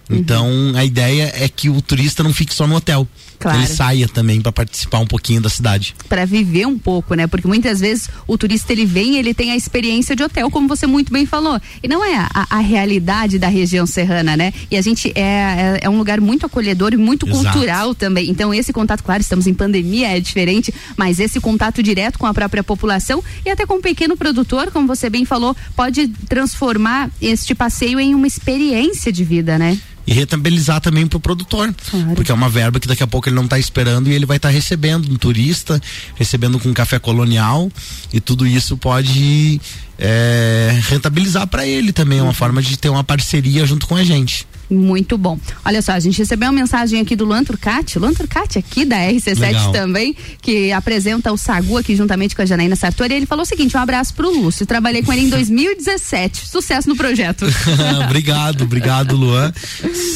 [SPEAKER 26] Então a ideia é que o turista não fique só no hotel.
[SPEAKER 1] Claro.
[SPEAKER 26] Ele saia também para participar um pouquinho da cidade.
[SPEAKER 1] Para viver um pouco, né? Porque muitas vezes o turista ele vem, ele tem a experiência de hotel, como você muito bem falou, e não é a, a realidade da região serrana, né? E a gente é, é, é um lugar muito acolhedor e muito
[SPEAKER 27] Exato.
[SPEAKER 1] cultural também. Então esse contato, claro, estamos em pandemia, é diferente, mas esse contato direto com a própria população e até com o pequeno produtor, como você bem falou, pode transformar este passeio em uma experiência de vida, né?
[SPEAKER 26] E rentabilizar também pro produtor. Porque é uma verba que daqui a pouco ele não está esperando e ele vai estar recebendo um turista, recebendo com café colonial e tudo isso pode é, rentabilizar para ele também. É uma forma de ter uma parceria junto com a gente.
[SPEAKER 1] Muito bom. Olha só, a gente recebeu uma mensagem aqui do Luan Turcati, Luan Turcati aqui da RC7
[SPEAKER 27] Legal.
[SPEAKER 1] também, que apresenta o Sagu aqui juntamente com a Janaína Sartori. Ele falou o seguinte: um abraço pro Lúcio. Trabalhei com ele em 2017. Sucesso no projeto.
[SPEAKER 26] obrigado, obrigado, Luan.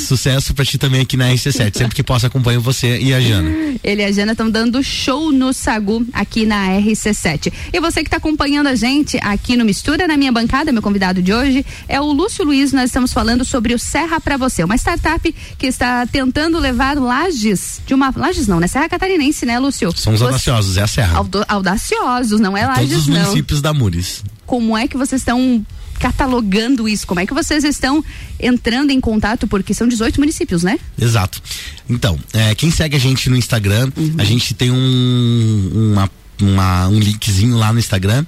[SPEAKER 26] Sucesso para ti também aqui na RC7. Sempre que posso acompanho você e a Jana.
[SPEAKER 1] Ele e a Jana estão dando show no Sagu aqui na RC7. E você que está acompanhando a gente aqui no Mistura, na minha bancada, meu convidado de hoje é o Lúcio Luiz. Nós estamos falando sobre o Serra para Você, uma startup que está tentando levar lajes de uma. Lajes não, né? Serra Catarinense, né, Lúcio?
[SPEAKER 26] Somos
[SPEAKER 1] Você-
[SPEAKER 26] audaciosos, é a Serra.
[SPEAKER 1] Audaciosos, não é
[SPEAKER 26] Todos
[SPEAKER 1] lajes,
[SPEAKER 26] os
[SPEAKER 1] não.
[SPEAKER 26] municípios da Mures.
[SPEAKER 1] Como é que vocês estão catalogando isso? Como é que vocês estão entrando em contato? Porque são 18 municípios, né?
[SPEAKER 26] Exato. Então, é, quem segue a gente no Instagram, a gente tem um, uma, uma- um linkzinho lá no Instagram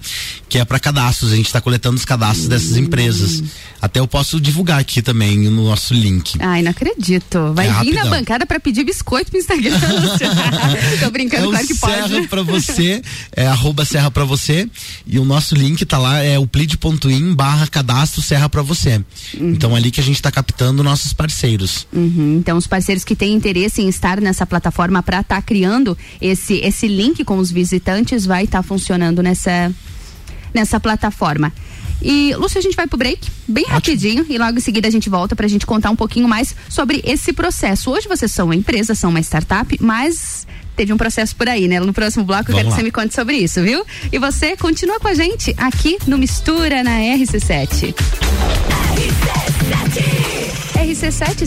[SPEAKER 26] que é para cadastros. A gente está coletando os cadastros dessas empresas. Até eu posso divulgar aqui também no nosso link.
[SPEAKER 1] Ai, não acredito. Vai
[SPEAKER 26] É
[SPEAKER 1] vir na
[SPEAKER 26] rapidão.
[SPEAKER 1] bancada pra pedir biscoito pro Instagram. Tô brincando,
[SPEAKER 26] é
[SPEAKER 1] claro que
[SPEAKER 26] Serra
[SPEAKER 1] pode.
[SPEAKER 26] pra você, é arroba Serra pra você. E o nosso link tá lá, é o plead.in barra cadastro Serra pra você. Então ali que a gente tá captando nossos parceiros.
[SPEAKER 1] Uhum, Então, os parceiros que têm interesse em estar nessa plataforma para estar criando esse, esse link com os visitantes vai estar funcionando nessa, nessa plataforma. E, Lúcio, a gente vai pro break bem rapidinho e logo em seguida a gente volta pra gente contar um pouquinho mais sobre esse processo. Hoje vocês são uma empresa, são uma startup, mas teve um processo por aí, né? No próximo bloco eu
[SPEAKER 27] Vamos
[SPEAKER 1] quero que
[SPEAKER 27] lá.
[SPEAKER 1] você me conte sobre isso, viu? E você continua com a gente aqui no Mistura na RC7. RC7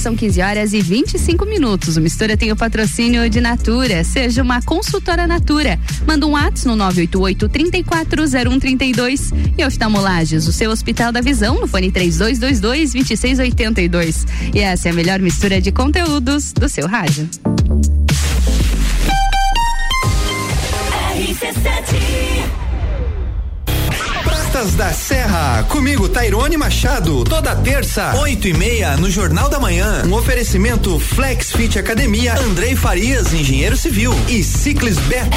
[SPEAKER 1] são 15 horas e 25 minutos. O Mistura tem o patrocínio de Natura. Seja uma consultora Natura. Manda um WhatsApp no 988 340132 e oftalmolages, o seu Hospital da Visão, no fone 3222 2682. E essa é a melhor mistura de conteúdos do seu rádio.
[SPEAKER 28] Pratas da Serra, comigo Tairone Machado, toda terça, oito e meia, no Jornal da Manhã. Um oferecimento Flex Fit Academia, Andrei Farias, engenheiro civil. E Ciclis Beto.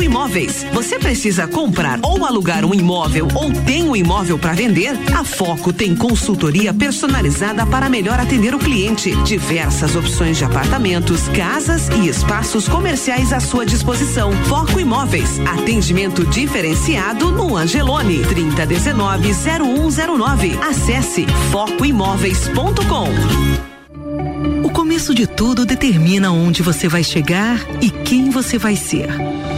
[SPEAKER 5] Foco Imóveis. Você precisa comprar ou alugar um imóvel ou tem um imóvel para vender? A Foco tem consultoria personalizada para melhor atender o cliente. Diversas opções de apartamentos, casas e espaços comerciais à sua disposição. Foco Imóveis. Atendimento diferenciado no Angelone. 3019 0109. Acesse focoimóveis.com. O começo de tudo determina onde você vai chegar e quem você vai ser.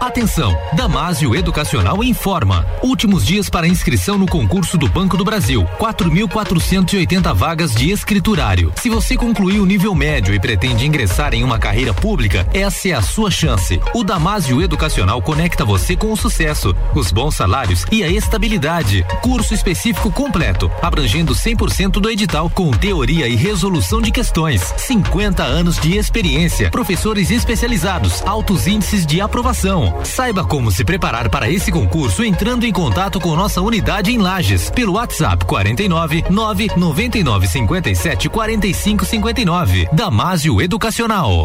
[SPEAKER 10] Atenção! Damásio Educacional informa. Últimos dias para inscrição no concurso do Banco do Brasil. 4.480 vagas de escriturário. Se você concluiu o nível médio e pretende ingressar em uma carreira pública, essa é a sua chance. O Damásio Educacional conecta você com o sucesso, os bons salários e a estabilidade. Curso específico completo, abrangendo 100% do edital com teoria e resolução de questões. 50 anos de experiência, professores especializados, altos índices de aprovação. Saiba como se preparar para esse concurso entrando em contato com nossa unidade em Lages pelo WhatsApp 49 999 57 45 59. Damásio Educacional.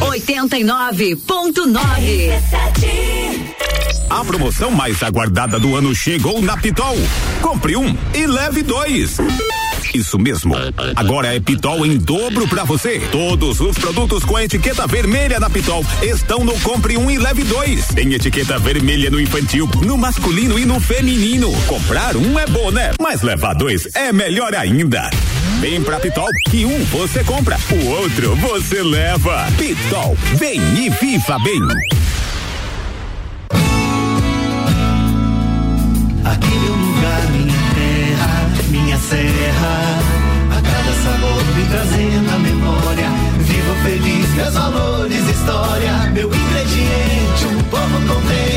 [SPEAKER 17] 89.9.
[SPEAKER 11] A promoção mais aguardada do ano chegou na Pitol. Compre um e leve dois. Isso mesmo. Agora é Pitol em dobro pra você. Todos os produtos com a etiqueta vermelha da Pitol estão no Compre um e leve dois. Tem etiqueta vermelha no infantil, no masculino e no feminino. Comprar um é bom, né? Mas levar dois é melhor ainda. Vem pra Pitol, que um você compra, o outro você leva. Pitol, vem e viva bem.
[SPEAKER 29] Aqui meu lugar, minha serra. A cada sabor me trazendo a memória. Vivo feliz, meus valores, história. Meu ingrediente, um povo contente.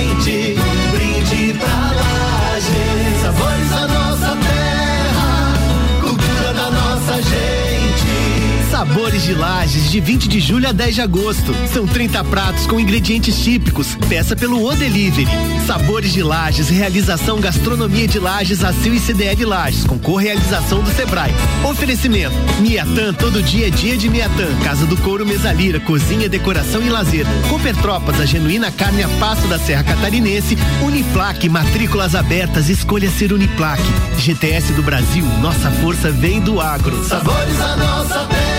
[SPEAKER 29] Sabores
[SPEAKER 19] de Lages, de 20 de julho a 10 de agosto. São 30 pratos com ingredientes típicos. Peça pelo O Delivery. Sabores de Lages, realização Gastronomia de Lages, ACIL e CDL Lages, com correalização do Sebrae. Oferecimento: Miatã, todo dia é dia de Miatã. Casa do Couro Mesalira, cozinha, decoração e lazer. Cooper Tropas, a genuína carne a passo da Serra Catarinense. Uniplaque, matrículas abertas, escolha ser Uniplaque. GTS do Brasil, nossa força vem do agro.
[SPEAKER 29] Sabores da nossa terra,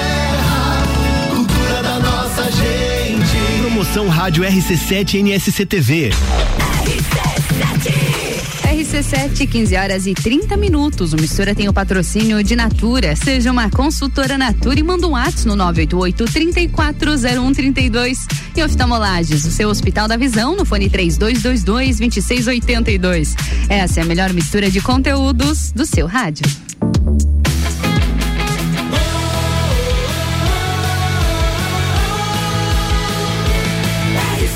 [SPEAKER 19] Promoção Rádio RC7 NSC TV.
[SPEAKER 1] RC7, 15 horas e 30 minutos. O Mistura tem o patrocínio de Natura. Seja uma consultora Natura e manda um ato no 988-340132. E oftalmolages, o seu Hospital da Visão, no fone 3222-2682. Essa é a melhor mistura de conteúdos do seu rádio.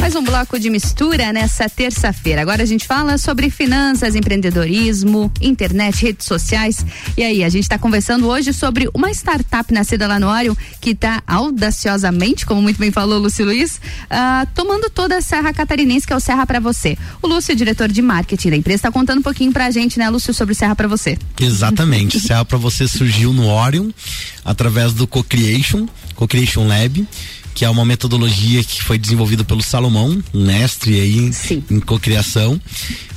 [SPEAKER 1] Mais um bloco de mistura nessa terça-feira. Agora a gente fala sobre finanças, empreendedorismo, internet, redes sociais. E aí, a gente está conversando hoje sobre uma startup nascida lá no Orion que está audaciosamente, como muito bem falou o Lúcio Luiz, uh, tomando toda a Serra Catarinense, que é o Serra para você. O Lúcio, diretor de marketing da empresa, está contando um pouquinho pra gente, né, Lúcio, sobre o Serra para você.
[SPEAKER 26] Exatamente. Serra para você surgiu no Orion através do Co-Creation, Co-Creation Lab que é uma metodologia que foi desenvolvida pelo Salomão, um mestre aí Sim. em cocriação.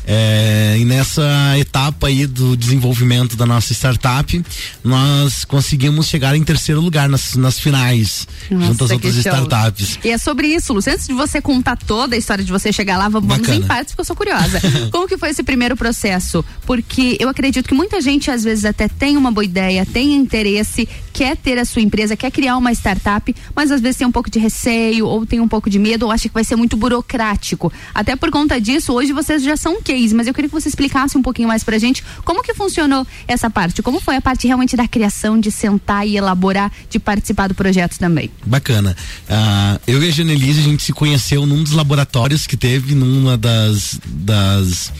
[SPEAKER 26] É, e nessa etapa aí do desenvolvimento da nossa startup, nós conseguimos chegar em terceiro lugar nas, nas finais, nossa, junto às outras startups.
[SPEAKER 1] E é sobre isso, Lúcio. Antes de você contar toda a história de você chegar lá, vamos Bacana. em partes, porque eu sou curiosa. Como que foi esse primeiro processo? Porque eu acredito que muita gente, às vezes, até tem uma boa ideia, tem interesse, quer ter a sua empresa, quer criar uma startup, mas às vezes tem um pouco de receio, ou tem um pouco de medo, ou acha que vai ser muito burocrático. Até por conta disso, hoje vocês já são o case, mas eu queria que você explicasse um pouquinho mais pra gente como que funcionou essa parte, como foi a parte realmente da criação, de sentar e elaborar, de participar do projeto também.
[SPEAKER 26] Bacana. Uh, eu e a Janelise, a gente se conheceu num dos laboratórios que teve, numa das, das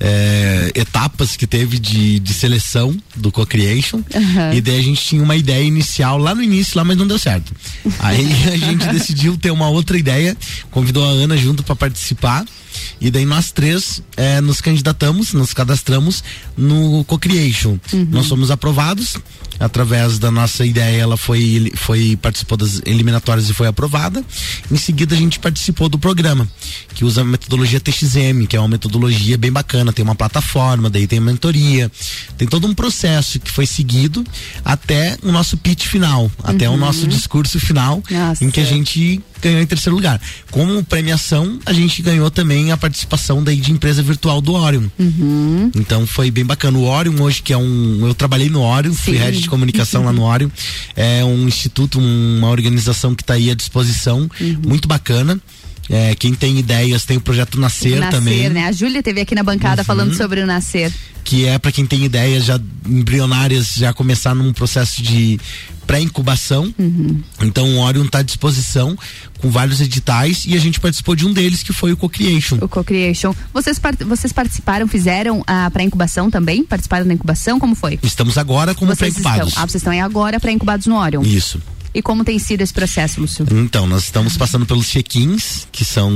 [SPEAKER 26] é, etapas que teve de, de seleção do Co-Creation. Uhum. E daí a gente tinha uma ideia inicial lá no início, lá, mas não deu certo. Aí a gente decidiu ter uma outra ideia, convidou a Ana junto para participar. E daí nós três é, nos candidatamos, nos cadastramos no Co-Creation. Uhum. Nós fomos aprovados através da nossa ideia, ela foi, foi participou das eliminatórias e foi aprovada. Em seguida, a gente participou do programa, que usa a metodologia TXM, que é uma metodologia bem bacana. Tem uma plataforma, daí tem mentoria, tem todo um processo que foi seguido até o nosso pitch final, uhum. até o uhum. nosso discurso final, nossa. em que a gente ganhou em terceiro lugar. Como premiação, a gente ganhou também a participação daí de empresa virtual do Orion. Uhum. Então foi bem bacana. O Orion hoje, que é um. Eu trabalhei no Orion, fui head de comunicação lá no Orion. É um instituto, uma organização que está aí à disposição, uhum. muito bacana. É, quem tem ideias tem o projeto Nascer, Nascer também.
[SPEAKER 1] Né? A Júlia teve aqui na bancada uhum. falando sobre o Nascer.
[SPEAKER 26] Que é para quem tem ideias já embrionárias, já começar num processo de pré-incubação. Uhum. Então o Orion está à disposição com vários editais e a gente participou de um deles que foi o Co-Creation.
[SPEAKER 1] O Co-Creation. Vocês, vocês participaram, fizeram a pré-incubação também? Participaram da incubação? Como foi?
[SPEAKER 26] Estamos agora como pré-incubados.
[SPEAKER 1] Ah, vocês estão aí agora pré-incubados no Orion.
[SPEAKER 26] Isso.
[SPEAKER 1] E como tem sido esse processo, Lúcio?
[SPEAKER 26] Então, nós estamos passando pelos check-ins, que são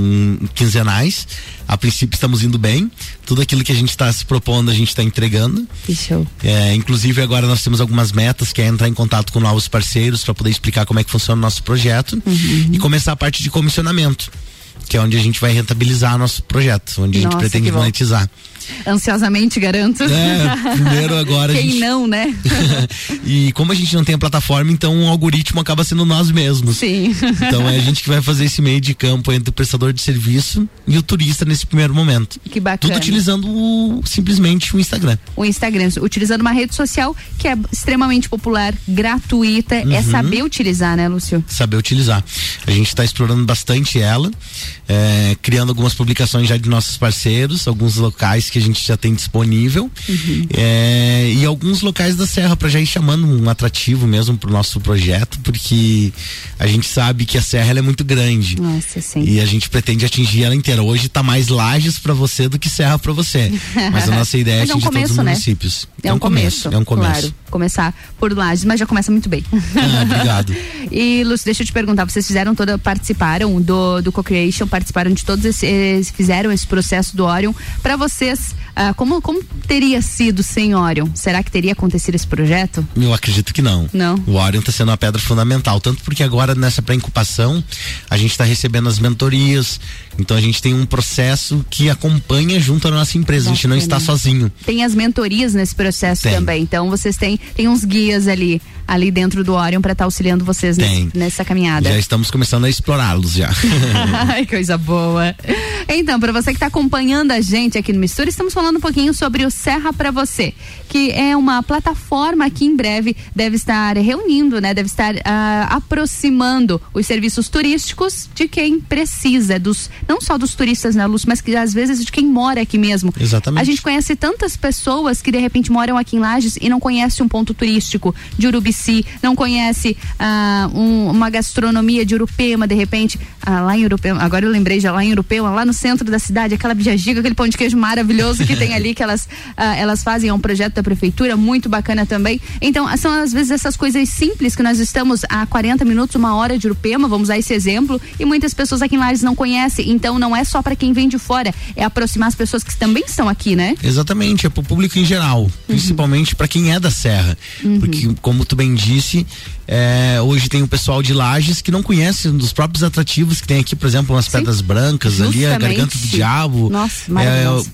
[SPEAKER 26] quinzenais. A princípio estamos indo bem. Tudo aquilo que a gente está se propondo, a gente está entregando.
[SPEAKER 1] Que show.
[SPEAKER 26] É, inclusive, agora nós temos algumas metas, que é entrar em contato com novos parceiros para poder explicar como é que funciona o nosso projeto uhum. e começar a parte de comissionamento, que é onde a gente vai rentabilizar nosso projeto, onde Nossa, a gente pretende monetizar.
[SPEAKER 1] Ansiosamente, garanto.
[SPEAKER 26] É, primeiro agora.
[SPEAKER 1] Quem
[SPEAKER 26] gente...
[SPEAKER 1] não, né?
[SPEAKER 26] e como a gente não tem a plataforma, então o algoritmo acaba sendo nós mesmos.
[SPEAKER 1] Sim.
[SPEAKER 26] Então é a gente que vai fazer esse meio de campo entre o prestador de serviço e o turista nesse primeiro momento.
[SPEAKER 1] Que bacana.
[SPEAKER 26] Tudo utilizando o, simplesmente o Instagram.
[SPEAKER 1] O Instagram, utilizando uma rede social que é extremamente popular, gratuita, é uhum. é saber utilizar, né, Lúcio?
[SPEAKER 26] Saber utilizar. A gente está explorando bastante ela, é, criando algumas publicações já de nossos parceiros, alguns locais que a gente já tem disponível uhum. é, e alguns locais da Serra para já ir chamando um atrativo mesmo para o nosso projeto, porque a gente sabe que a Serra é muito grande
[SPEAKER 1] Nossa, sim.
[SPEAKER 26] e a gente pretende atingir ela inteira. Hoje está mais lajes para você do que Serra para você, mas a nossa ideia é atingir é um começo, todos os né? municípios.
[SPEAKER 1] É, é um, começo, começo, é um começo. Claro, começar por lajes, mas já começa muito bem.
[SPEAKER 26] Ah, obrigado.
[SPEAKER 1] e Lúcio, deixa eu te perguntar, vocês fizeram toda, participaram do do co-creation, participaram de todos esses, fizeram esse processo do Orion. Para vocês Yes. Ah, como, como teria sido sem Orion? Será que teria acontecido esse projeto?
[SPEAKER 26] Eu acredito que não.
[SPEAKER 1] Não.
[SPEAKER 26] O Orion está sendo uma pedra fundamental, tanto porque agora nessa pré-incubação a gente está recebendo as mentorias, então a gente tem um processo que acompanha junto à nossa empresa, Bacana. a gente não está sozinho.
[SPEAKER 1] Tem as mentorias nesse processo tem. também, então vocês têm, têm uns guias ali ali dentro do Orion para estar tá auxiliando vocês nesse, nessa caminhada.
[SPEAKER 26] Já estamos começando a explorá-los já.
[SPEAKER 1] Ai, coisa boa. Então, para você que está acompanhando a gente aqui no Mistura, estamos falando falando um pouquinho sobre o Serra para Você, que é uma plataforma que em breve deve estar reunindo, né? Deve estar ah, aproximando os serviços turísticos de quem precisa, dos não só dos turistas, né, Lúcio, mas que às vezes de quem mora aqui mesmo.
[SPEAKER 26] Exatamente.
[SPEAKER 1] A gente conhece tantas pessoas que de repente moram aqui em Lages e não conhece um ponto turístico de Urubici, não conhece ah, um- uma gastronomia de Urupema, de repente, ah, lá em Urupema, agora eu lembrei já lá em Urupema, lá no centro da cidade, aquela bijagiga, aquele pão de queijo maravilhoso que tem ali, que elas, ah, elas fazem, é um projeto da prefeitura, muito bacana também. Então, são às vezes essas coisas simples que nós estamos a 40 minutos, uma hora de Urupema, vamos usar esse exemplo, e muitas pessoas aqui em Lages não conhecem, então não é só para quem vem de fora, é aproximar as pessoas que também estão aqui, né?
[SPEAKER 26] Exatamente, é pro público em geral, principalmente para quem é da Serra.
[SPEAKER 1] Uhum.
[SPEAKER 26] Porque, como tu bem disse, é, hoje tem o pessoal de Lages que não conhece um dos próprios atrativos que tem aqui, por exemplo, umas pedras brancas ali, a
[SPEAKER 1] Justamente.
[SPEAKER 26] Garganta do Diabo.
[SPEAKER 1] Nossa,
[SPEAKER 26] é,
[SPEAKER 1] maravilhoso.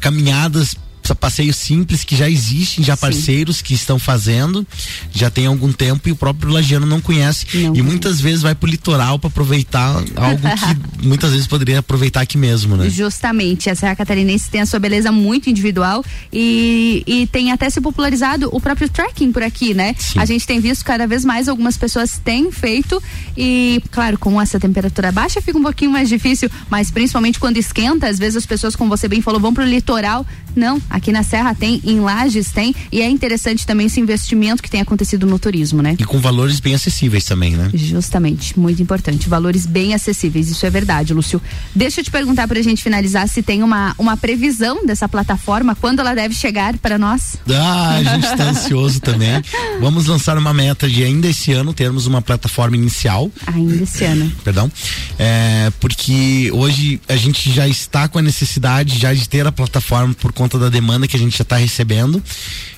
[SPEAKER 26] caminhadas passeios simples que já existem, já parceiros que estão fazendo, já tem algum tempo e o próprio lagiano não conhece e muitas vezes vai pro litoral para aproveitar algo que muitas vezes poderia aproveitar aqui mesmo, né?
[SPEAKER 1] Justamente, a Serra Catarinense tem a sua beleza muito individual e, e tem até se popularizado o próprio trekking por aqui, né? A gente tem visto cada vez mais algumas pessoas têm feito e, claro, com essa temperatura baixa fica um pouquinho mais difícil, mas principalmente quando esquenta, às vezes as pessoas, como você bem falou, vão pro litoral. Não, aqui na Serra tem, em Lages tem e é interessante também esse investimento que tem acontecido no turismo, né?
[SPEAKER 26] E com valores bem acessíveis também, né?
[SPEAKER 1] Justamente, muito importante. Valores bem acessíveis, isso é verdade, Lúcio. Deixa eu te perguntar pra gente finalizar se tem uma, uma previsão dessa plataforma, quando ela deve chegar para nós?
[SPEAKER 26] Ah, a gente está ansioso também. Vamos lançar uma meta de ainda esse ano termos uma plataforma inicial.
[SPEAKER 1] Ainda esse ano.
[SPEAKER 26] Perdão. É, porque hoje a gente já está com a necessidade já de ter a plataforma por conta da demanda que a gente já está recebendo.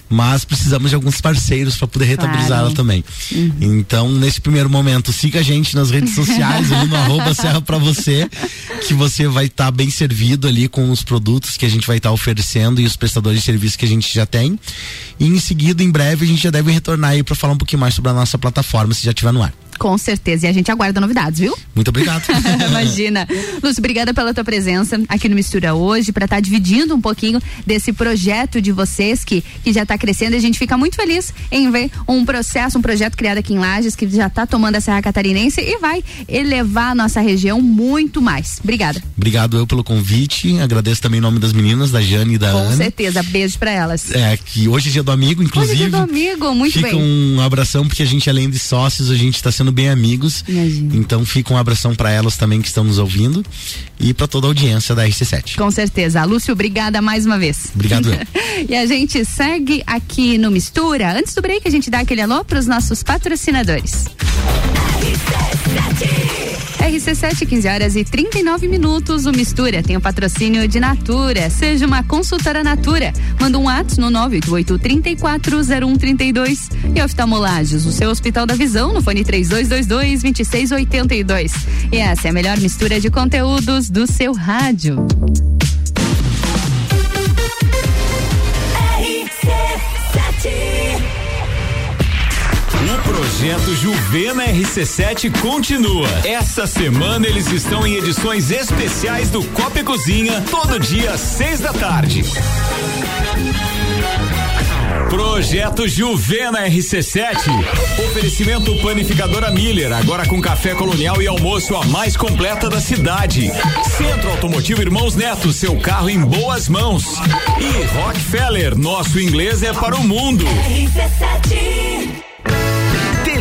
[SPEAKER 26] Mas precisamos de alguns parceiros para poder rentabilizá-la
[SPEAKER 1] Claro.
[SPEAKER 26] também. Então, nesse primeiro momento, siga a gente nas redes sociais, ali no arroba Serra pra você, que você vai estar bem servido ali com os produtos que a gente vai estar oferecendo e os prestadores de serviço que a gente já tem. E em seguida, em breve, a gente já deve retornar aí para falar um pouquinho mais sobre a nossa plataforma, se já estiver no ar.
[SPEAKER 1] Com certeza. E a gente aguarda novidades, viu?
[SPEAKER 26] Muito obrigado.
[SPEAKER 1] Imagina. Lúcio, obrigada pela tua presença aqui no Mistura hoje, para estar dividindo um pouquinho desse projeto de vocês que, que já está crescendo. E a gente fica muito feliz em ver um processo, um projeto criado aqui em Lages, que já está tomando a Serra Catarinense e vai elevar a nossa região muito mais. Obrigada.
[SPEAKER 26] Obrigado eu pelo convite. Agradeço também em nome das meninas, da Jane e da
[SPEAKER 1] Com
[SPEAKER 26] Ana.
[SPEAKER 1] certeza. Beijo para elas.
[SPEAKER 26] É, que hoje é dia do amigo, inclusive.
[SPEAKER 1] Hoje é dia do amigo, muito
[SPEAKER 26] fica
[SPEAKER 1] bem.
[SPEAKER 26] um abração, porque a gente, além de sócios, a gente está sendo bem amigos. Então fica um abração para elas também que estão nos ouvindo e para toda a audiência da RC7.
[SPEAKER 1] Com certeza. Lúcio, obrigada mais uma vez.
[SPEAKER 26] Obrigado
[SPEAKER 1] e a gente segue aqui no Mistura. Antes do break, a gente dá aquele alô para os nossos patrocinadores. RC7, 15 horas e 39 minutos. O Mistura tem o patrocínio de Natura. Seja uma consultora Natura. Manda um ato no 988-340132. E oftalmolages, o seu Hospital da Visão, no fone 3222-2682. E essa é a melhor mistura de conteúdos do seu rádio.
[SPEAKER 30] Projeto Juvena RC7 continua. Essa semana eles estão em edições especiais do Copa e Cozinha, todo dia às seis da tarde. Projeto Juvena RC7. Oferecimento Panificadora Miller, agora com café colonial e almoço a mais completa da cidade. Centro Automotivo Irmãos Neto, seu carro em boas mãos. E Rockefeller, nosso inglês é para o mundo.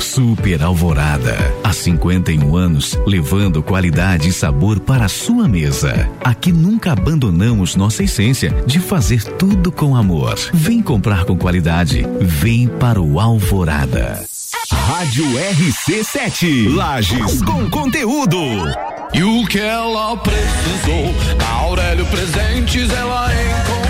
[SPEAKER 31] Super Alvorada. Há 51 anos, levando qualidade e sabor para a sua mesa. Aqui nunca abandonamos nossa essência de fazer tudo com amor. Vem comprar com qualidade. Vem para o Alvorada.
[SPEAKER 23] Rádio RC7. Lages com conteúdo.
[SPEAKER 32] E o que ela precisou, na Aurélio Presentes ela encontrou.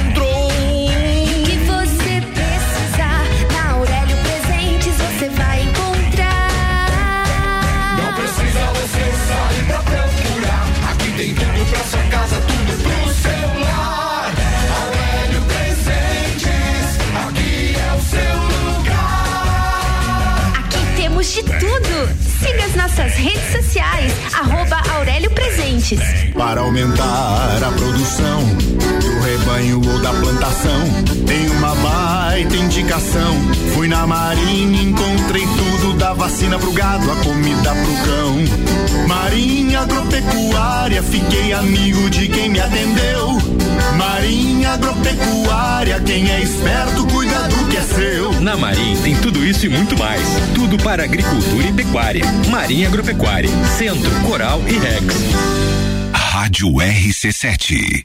[SPEAKER 33] De tudo. Siga as nossas redes sociais, arroba Aurélio Presentes.
[SPEAKER 19] Para aumentar a produção do rebanho ou da plantação, tem uma baita indicação. Fui na marinha, encontrei tudo da vacina pro gado, a comida pro cão. Marinha agropecuária, fiquei amigo de quem me atendeu. Marinha agropecuária, quem é esperto cuida do que é seu.
[SPEAKER 34] Na Marim tem tudo isso e muito mais. Tudo para agricultura e pecuária. Marinha Agropecuária, Centro, Coral e Rex.
[SPEAKER 23] Rádio RC7.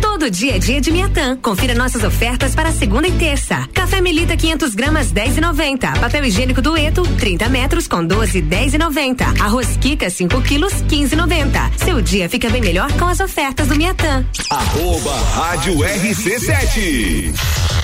[SPEAKER 15] Todo dia é dia de Miatã. Confira nossas ofertas para segunda e terça. Café Melita 500 gramas 10,90. Papel higiênico Dueto 30 metros com 12 10,90. Arroz Kika 5 quilos 15,90. Seu dia fica bem melhor com as ofertas do Miatã.
[SPEAKER 23] Arroba Rádio RC7.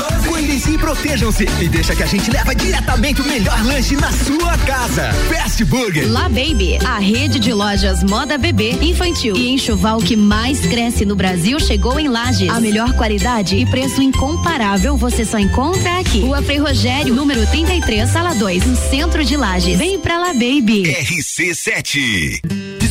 [SPEAKER 6] Cuidem-se e protejam-se e deixa que a gente leva diretamente o melhor lanche na sua casa. Fast Burger.
[SPEAKER 16] La Baby, a rede de lojas moda bebê, infantil e enxoval que mais cresce no Brasil chegou em Lages. A melhor qualidade e preço incomparável você só encontra aqui. Rua Frei Rogério, número 33, sala 2, no centro de Lages. Vem pra La Baby.
[SPEAKER 23] RC7.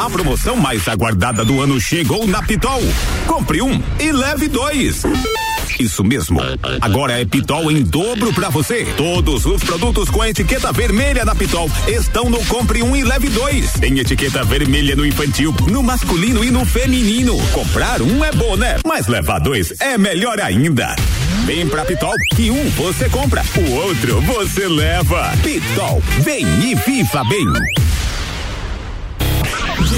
[SPEAKER 11] A promoção mais aguardada do ano chegou na Pitol. Compre um e leve dois. Isso mesmo. Agora é Pitol em dobro pra você. Todos os produtos com a etiqueta vermelha da Pitol estão no Compre um e leve dois. Tem etiqueta vermelha no infantil, no masculino e no feminino. Comprar um é bom, né? Mas levar dois é melhor ainda. Vem pra Pitol, que um você compra, o outro você leva. Pitol, vem e viva bem.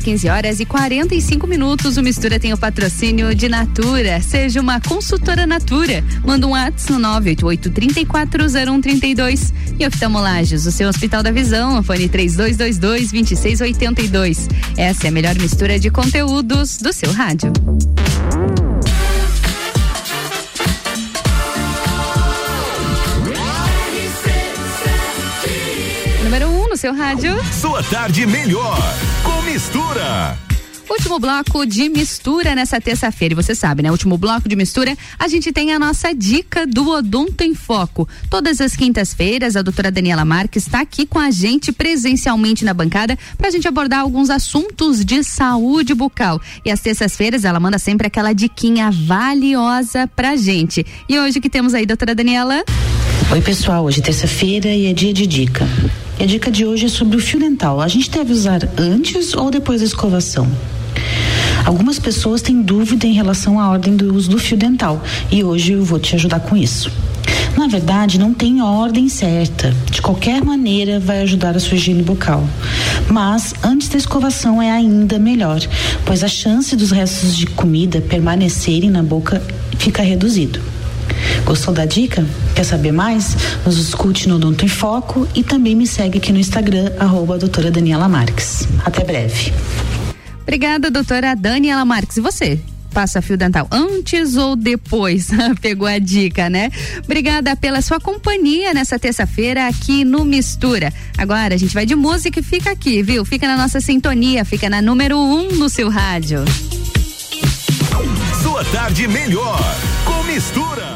[SPEAKER 1] 15 horas e 45 minutos. O Mistura tem o patrocínio de Natura. Seja uma consultora Natura. Manda um WhatsApp no 988 340132. E oftalmolages, o seu Hospital da Visão, fone 3222 2682. Essa é a melhor mistura de conteúdos do seu rádio. Número 1 um no seu rádio.
[SPEAKER 23] Sua tarde melhor mistura.
[SPEAKER 1] Último bloco de mistura nessa terça-feira. E você sabe, né? Último bloco de mistura, a gente tem a nossa dica do Odonto em Foco. Todas as quintas-feiras, a doutora Daniela Marques está aqui com a gente presencialmente na bancada para a gente abordar alguns assuntos de saúde bucal. E às terças-feiras ela manda sempre aquela diquinha valiosa pra gente. E hoje que temos aí, doutora Daniela?
[SPEAKER 6] Oi, pessoal. Hoje é terça-feira e é dia de dica. E a dica de hoje é sobre o fio dental. A gente deve usar antes ou depois da escovação? Algumas pessoas têm dúvida em relação à ordem do uso do fio dental e hoje eu vou te ajudar com isso. Na verdade, não tem ordem certa. De qualquer maneira, vai ajudar a sua higiene bucal. Mas antes da escovação é ainda melhor, pois a chance dos restos de comida permanecerem na boca fica reduzido. Gostou da dica? Quer saber mais? Nos escute no Odonto em Foco e também me segue aqui no Instagram, arroba doutora Daniela Marques. Até breve.
[SPEAKER 1] Obrigada, doutora Daniela Marques. E você? Passa fio dental antes ou depois? Pegou a dica, né? Obrigada pela sua companhia nessa terça-feira aqui no Mistura. Agora a gente vai de música e fica aqui, viu? Fica na nossa sintonia, fica na número um no seu rádio.
[SPEAKER 23] Sua tarde melhor com mistura.